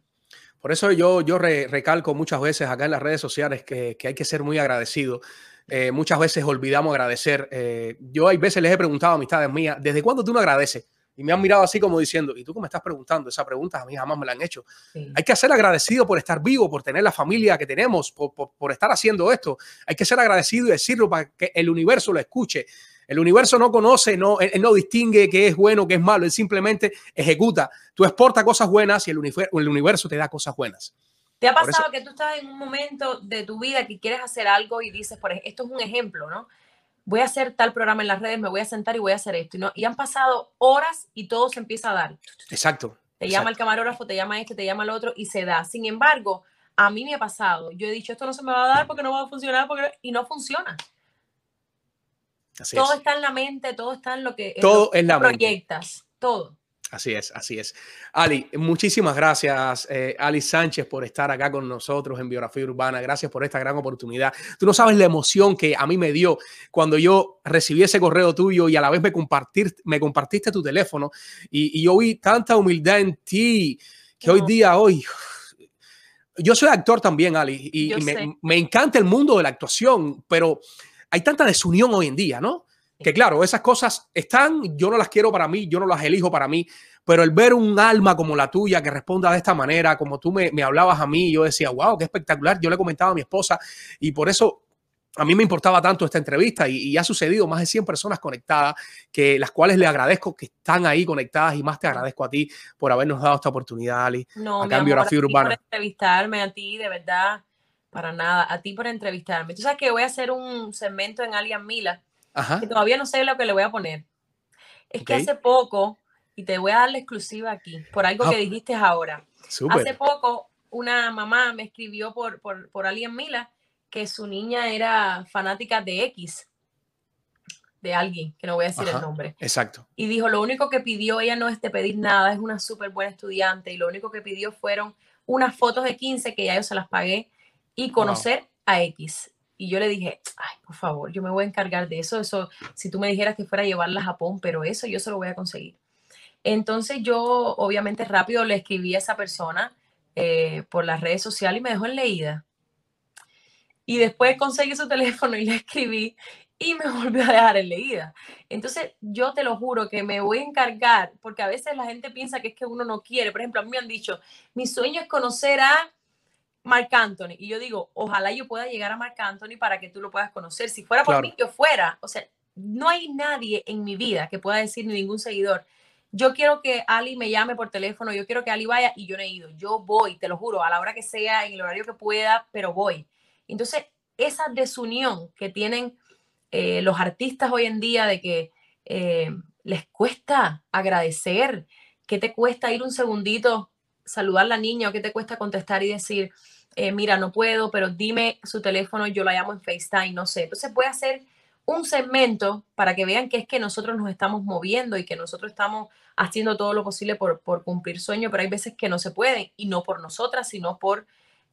Por eso yo, yo re, recalco muchas veces acá en las redes sociales que, que hay que ser muy agradecido. Eh, muchas veces olvidamos agradecer. Eh, yo hay veces les he preguntado a amistades mías, ¿desde cuándo tú no agradeces? Y me han mirado así como diciendo, ¿y tú cómo me estás preguntando? Esa pregunta a mí jamás me la han hecho. Sí. Hay que ser agradecido por estar vivo, por tener la familia que tenemos, por, por, por estar haciendo esto. Hay que ser agradecido y decirlo para que el universo lo escuche. El universo no conoce, no, él no distingue qué es bueno, qué es malo, él simplemente ejecuta. Tú exportas cosas buenas y el universo, el universo te da cosas buenas. ¿Te ha pasado eso, que tú estás en un momento de tu vida que quieres hacer algo y dices, por ejemplo, esto es un ejemplo, ¿no? Voy a hacer tal programa en las redes, me voy a sentar y voy a hacer esto. Y, no, y han pasado horas y todo se empieza a dar. Exacto. Te exacto. llama el camarógrafo, te llama este, te llama el otro y se da. Sin embargo, a mí me ha pasado. Yo he dicho, esto no se me va a dar porque no va a funcionar porque... y no funciona. Así todo es. está en la mente, todo está en lo que, todo en lo que proyectas, mente. todo. Así es, así es. Ali, muchísimas gracias, eh, Ali Sánchez, por estar acá con nosotros en Biografía Urbana. Gracias por esta gran oportunidad. Tú no sabes la emoción que a mí me dio cuando yo recibí ese correo tuyo y a la vez me, compartir, me compartiste tu teléfono y, y yo vi tanta humildad en ti que no. hoy día, hoy, yo soy actor también, Ali, y, y me, me encanta el mundo de la actuación, pero hay tanta desunión hoy en día, ¿no? Que claro, esas cosas están, yo no las quiero para mí, yo no las elijo para mí, pero el ver un alma como la tuya que responda de esta manera, como tú me, me hablabas a mí, yo decía, wow, qué espectacular, yo le comentaba a mi esposa y por eso a mí me importaba tanto esta entrevista y, y ha sucedido más de 100 personas conectadas, que las cuales le agradezco que están ahí conectadas y más te agradezco a ti por habernos dado esta oportunidad, Ali, No, mi en amor, Biografía a ti Urbana. por entrevistarme, a ti, de verdad, para nada, a ti por entrevistarme. Tú sabes que voy a hacer un segmento en Alian Mila, Ajá. que todavía no sé lo que le voy a poner. Es que hace poco, y te voy a dar la exclusiva aquí, por algo Ah. que dijiste ahora. Súper. Hace poco, una mamá me escribió por, por, por Alien Mila que su niña era fanática de X, de alguien, que no voy a decir Ajá, el nombre. Exacto. Y dijo, lo único que pidió, ella no es de pedir nada, es una súper buena estudiante y lo único que pidió fueron unas fotos de 15 que ya yo se las pagué y conocer a X. Y yo le dije, ay, por favor, yo me voy a encargar de eso. Eso, si tú me dijeras que fuera a llevarla a Japón, pero eso yo se lo voy a conseguir. Entonces yo, obviamente, rápido le escribí a esa persona eh, por las redes sociales y me dejó en leída. Y después conseguí su [laughs] teléfono y le escribí y me [laughs] volvió a dejar en leída. Entonces, yo te lo juro que me voy a encargar, porque a veces la gente piensa que es que uno no quiere. Por ejemplo, a mí me han dicho, mi sueño es conocer a Marc Anthony. Y yo digo, ojalá yo pueda llegar a Marc Anthony para que tú lo puedas conocer. Si fuera por Claro. mí, yo fuera. O sea, no hay nadie en mi vida que pueda decir, ni ningún seguidor, yo quiero que Ali me llame por teléfono, yo quiero que Ali vaya y yo no he ido. Yo voy, te lo juro, a la hora que sea, en el horario que pueda, pero voy. Entonces, esa desunión que tienen eh, los artistas hoy en día de que eh, les cuesta agradecer, que te cuesta ir un segundito, saludar a la niña o que te cuesta contestar y decir, eh, mira, no puedo, pero dime su teléfono, yo la llamo en FaceTime, no sé. Entonces voy a hacer un segmento para que vean que es que nosotros nos estamos moviendo y que nosotros estamos haciendo todo lo posible por, por cumplir sueños, pero hay veces que no se pueden y no por nosotras, sino por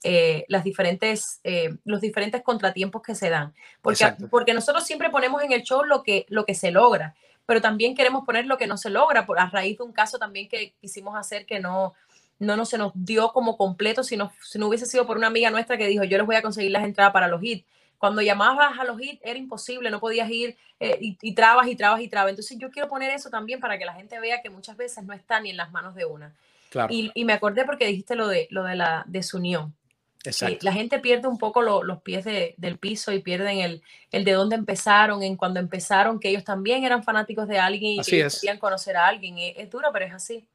eh, las diferentes, eh, los diferentes contratiempos que se dan. Porque, Exacto. porque nosotros siempre ponemos en el show lo que, lo que se logra, pero también queremos poner lo que no se logra, por, a raíz de un caso también que quisimos hacer que no, no, no se nos dio como completo, sino, si no hubiese sido por una amiga nuestra que dijo, yo les voy a conseguir las entradas para los hits. Cuando llamabas a los hits era imposible, no podías ir eh, y, y trabas y trabas y trabas. Entonces yo quiero poner eso también para que la gente vea que muchas veces no está ni en las manos de una. Claro. Y, y me acordé porque dijiste lo de, lo de la desunión. que Exacto. la gente pierde un poco lo- los pies de- del piso y pierden el, el de dónde empezaron, en cuando empezaron, que ellos también eran fanáticos de alguien y Así que querían conocer a alguien. Es, es duro, pero es así.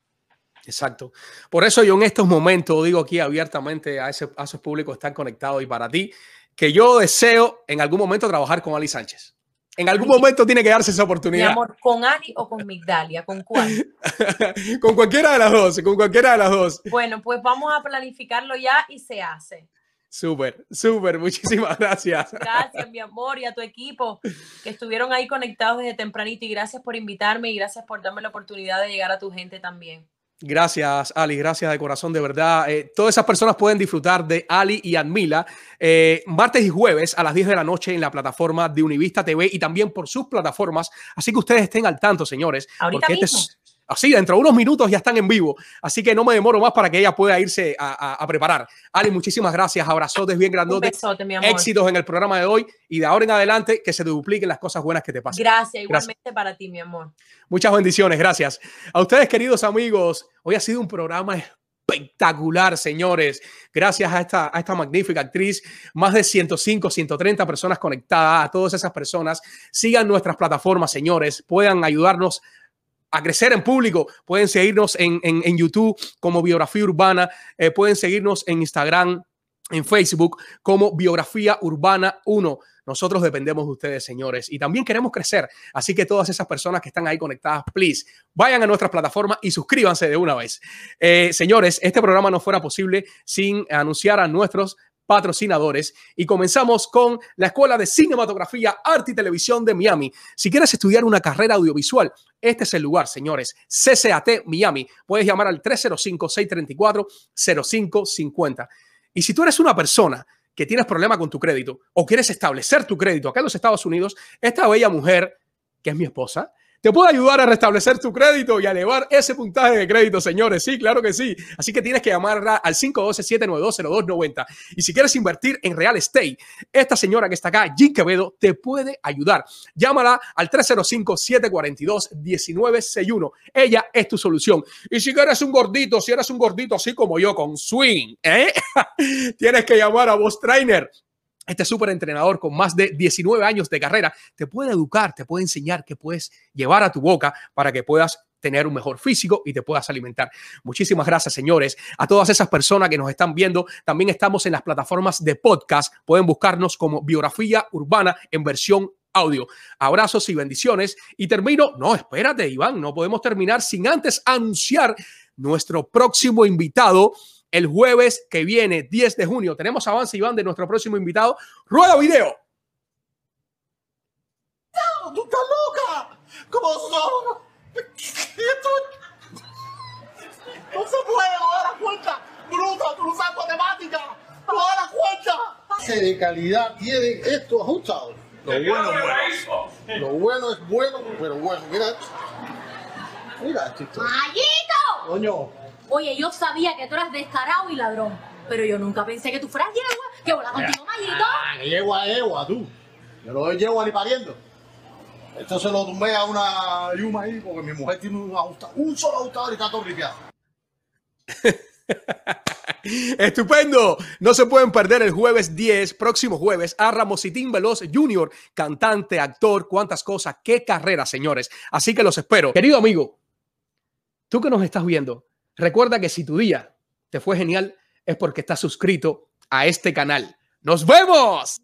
Exacto. Por eso yo en estos momentos digo aquí abiertamente a, ese, a esos públicos están conectados y para ti, que yo deseo en algún momento trabajar con Ali Sánchez. En algún momento tiene que darse esa Mi oportunidad. amor, ¿con Ari o con Migdalia? ¿Con cuál? [laughs] con cualquiera de las dos, con cualquiera de las dos. Bueno, pues vamos a planificarlo ya y se hace. Súper, súper. Muchísimas gracias. Gracias, mi [laughs] amor, y a tu equipo que estuvieron ahí conectados desde tempranito. Y gracias por invitarme y gracias por darme la oportunidad de llegar a tu gente también. Gracias, Ali. Gracias de corazón, de verdad. Eh, todas esas personas pueden disfrutar de Ali y Admila eh, martes y jueves a las 10 de la noche en la plataforma de Univista TV y también por sus plataformas. Así que ustedes estén al tanto, señores. Ahorita porque este mismo. es- así, dentro de unos minutos ya están en vivo. Así que no me demoro más para que ella pueda irse a, a- a preparar. Ali, muchísimas gracias. Abrazotes bien Un grandotes. besote, mi amor. Éxitos en el programa de hoy y de ahora en adelante que se dupliquen las cosas buenas que te pasen. Gracias, igualmente para ti, mi amor. Muchas bendiciones, gracias. A ustedes, queridos amigos, hoy ha sido un programa espectacular, señores. Gracias a esta, a esta magnífica actriz, más de 105, 130 personas conectadas, a todas esas personas. Sigan nuestras plataformas, señores. Puedan ayudarnos a crecer en público. Pueden seguirnos en, en- en YouTube como Biografía Urbana. eh, pueden seguirnos en Instagram, en Facebook como Biografía Urbana 1. Nosotros dependemos de ustedes, señores, y también queremos crecer. Así que todas esas personas que están ahí conectadas, please, vayan a nuestras plataformas y suscríbanse de una vez. Eh, señores, este programa no fuera posible sin anunciar a nuestros patrocinadores y comenzamos con la Escuela de Cinematografía, Arte y Televisión de Miami. Si quieres estudiar una carrera audiovisual, este es el lugar, señores. CCAT Miami. Puedes llamar al 305-634-0550. Y si tú eres una persona que tienes problema con tu crédito o quieres establecer tu crédito acá en los Estados Unidos, esta bella mujer, que es mi esposa, te puede ayudar a restablecer tu crédito y a elevar ese puntaje de crédito, señores. Sí, claro que sí. Así que tienes que llamar al 512-792-0290. Y si quieres invertir en real estate, esta señora que está acá, Jim Quevedo, te puede ayudar. Llámala al 305-742-1961. Ella es tu solución. Y si eres un gordito, si eres un gordito así como yo, con swing, ¿eh? [laughs] tienes que llamar a Boss Trainer este súper entrenador con más de 19 años de carrera te puede educar, te puede enseñar que puedes llevar a tu boca para que puedas tener un mejor físico y te puedas alimentar. Muchísimas gracias, señores. A todas esas personas que nos están viendo, también estamos en las plataformas de podcast. Pueden buscarnos como Biografía Urbana en versión audio. Abrazos y bendiciones. Y termino, no, espérate, Iván, no podemos terminar sin antes anunciar nuestro próximo invitado el jueves que viene, 10 de junio. Tenemos avance, Iván, de nuestro próximo invitado. ¡Rueda video! ¡Tú estás loca! ¿Cómo son? Esto... No se puede, no da la cuenta. Bruta, tú no sabes matemática. No da la cuenta. de calidad tiene esto ajustado. Lo bueno es bueno. Lo bueno es bueno, pero bueno. Mira esto. Mira esto. ¡Mayito! Coño. Oye, yo sabía que tú eras descarado y ladrón, pero yo nunca pensé que tú fueras yegua, que volaba contigo, Mayito. Ah, que yegua es yegua, tú. Yo no doy yegua ni pariendo. Esto se lo tumbé a una yuma ahí porque mi mujer tiene un solo ajustador y está todo ripiado. [laughs] Estupendo. No se pueden perder el jueves 10, próximo jueves, a Ramositín Veloz Jr., cantante, actor, cuántas cosas, qué carrera, señores. Así que los espero. Querido amigo, tú que nos estás viendo, Recuerda que si tu día te fue genial es porque estás suscrito a este canal. ¡Nos vemos!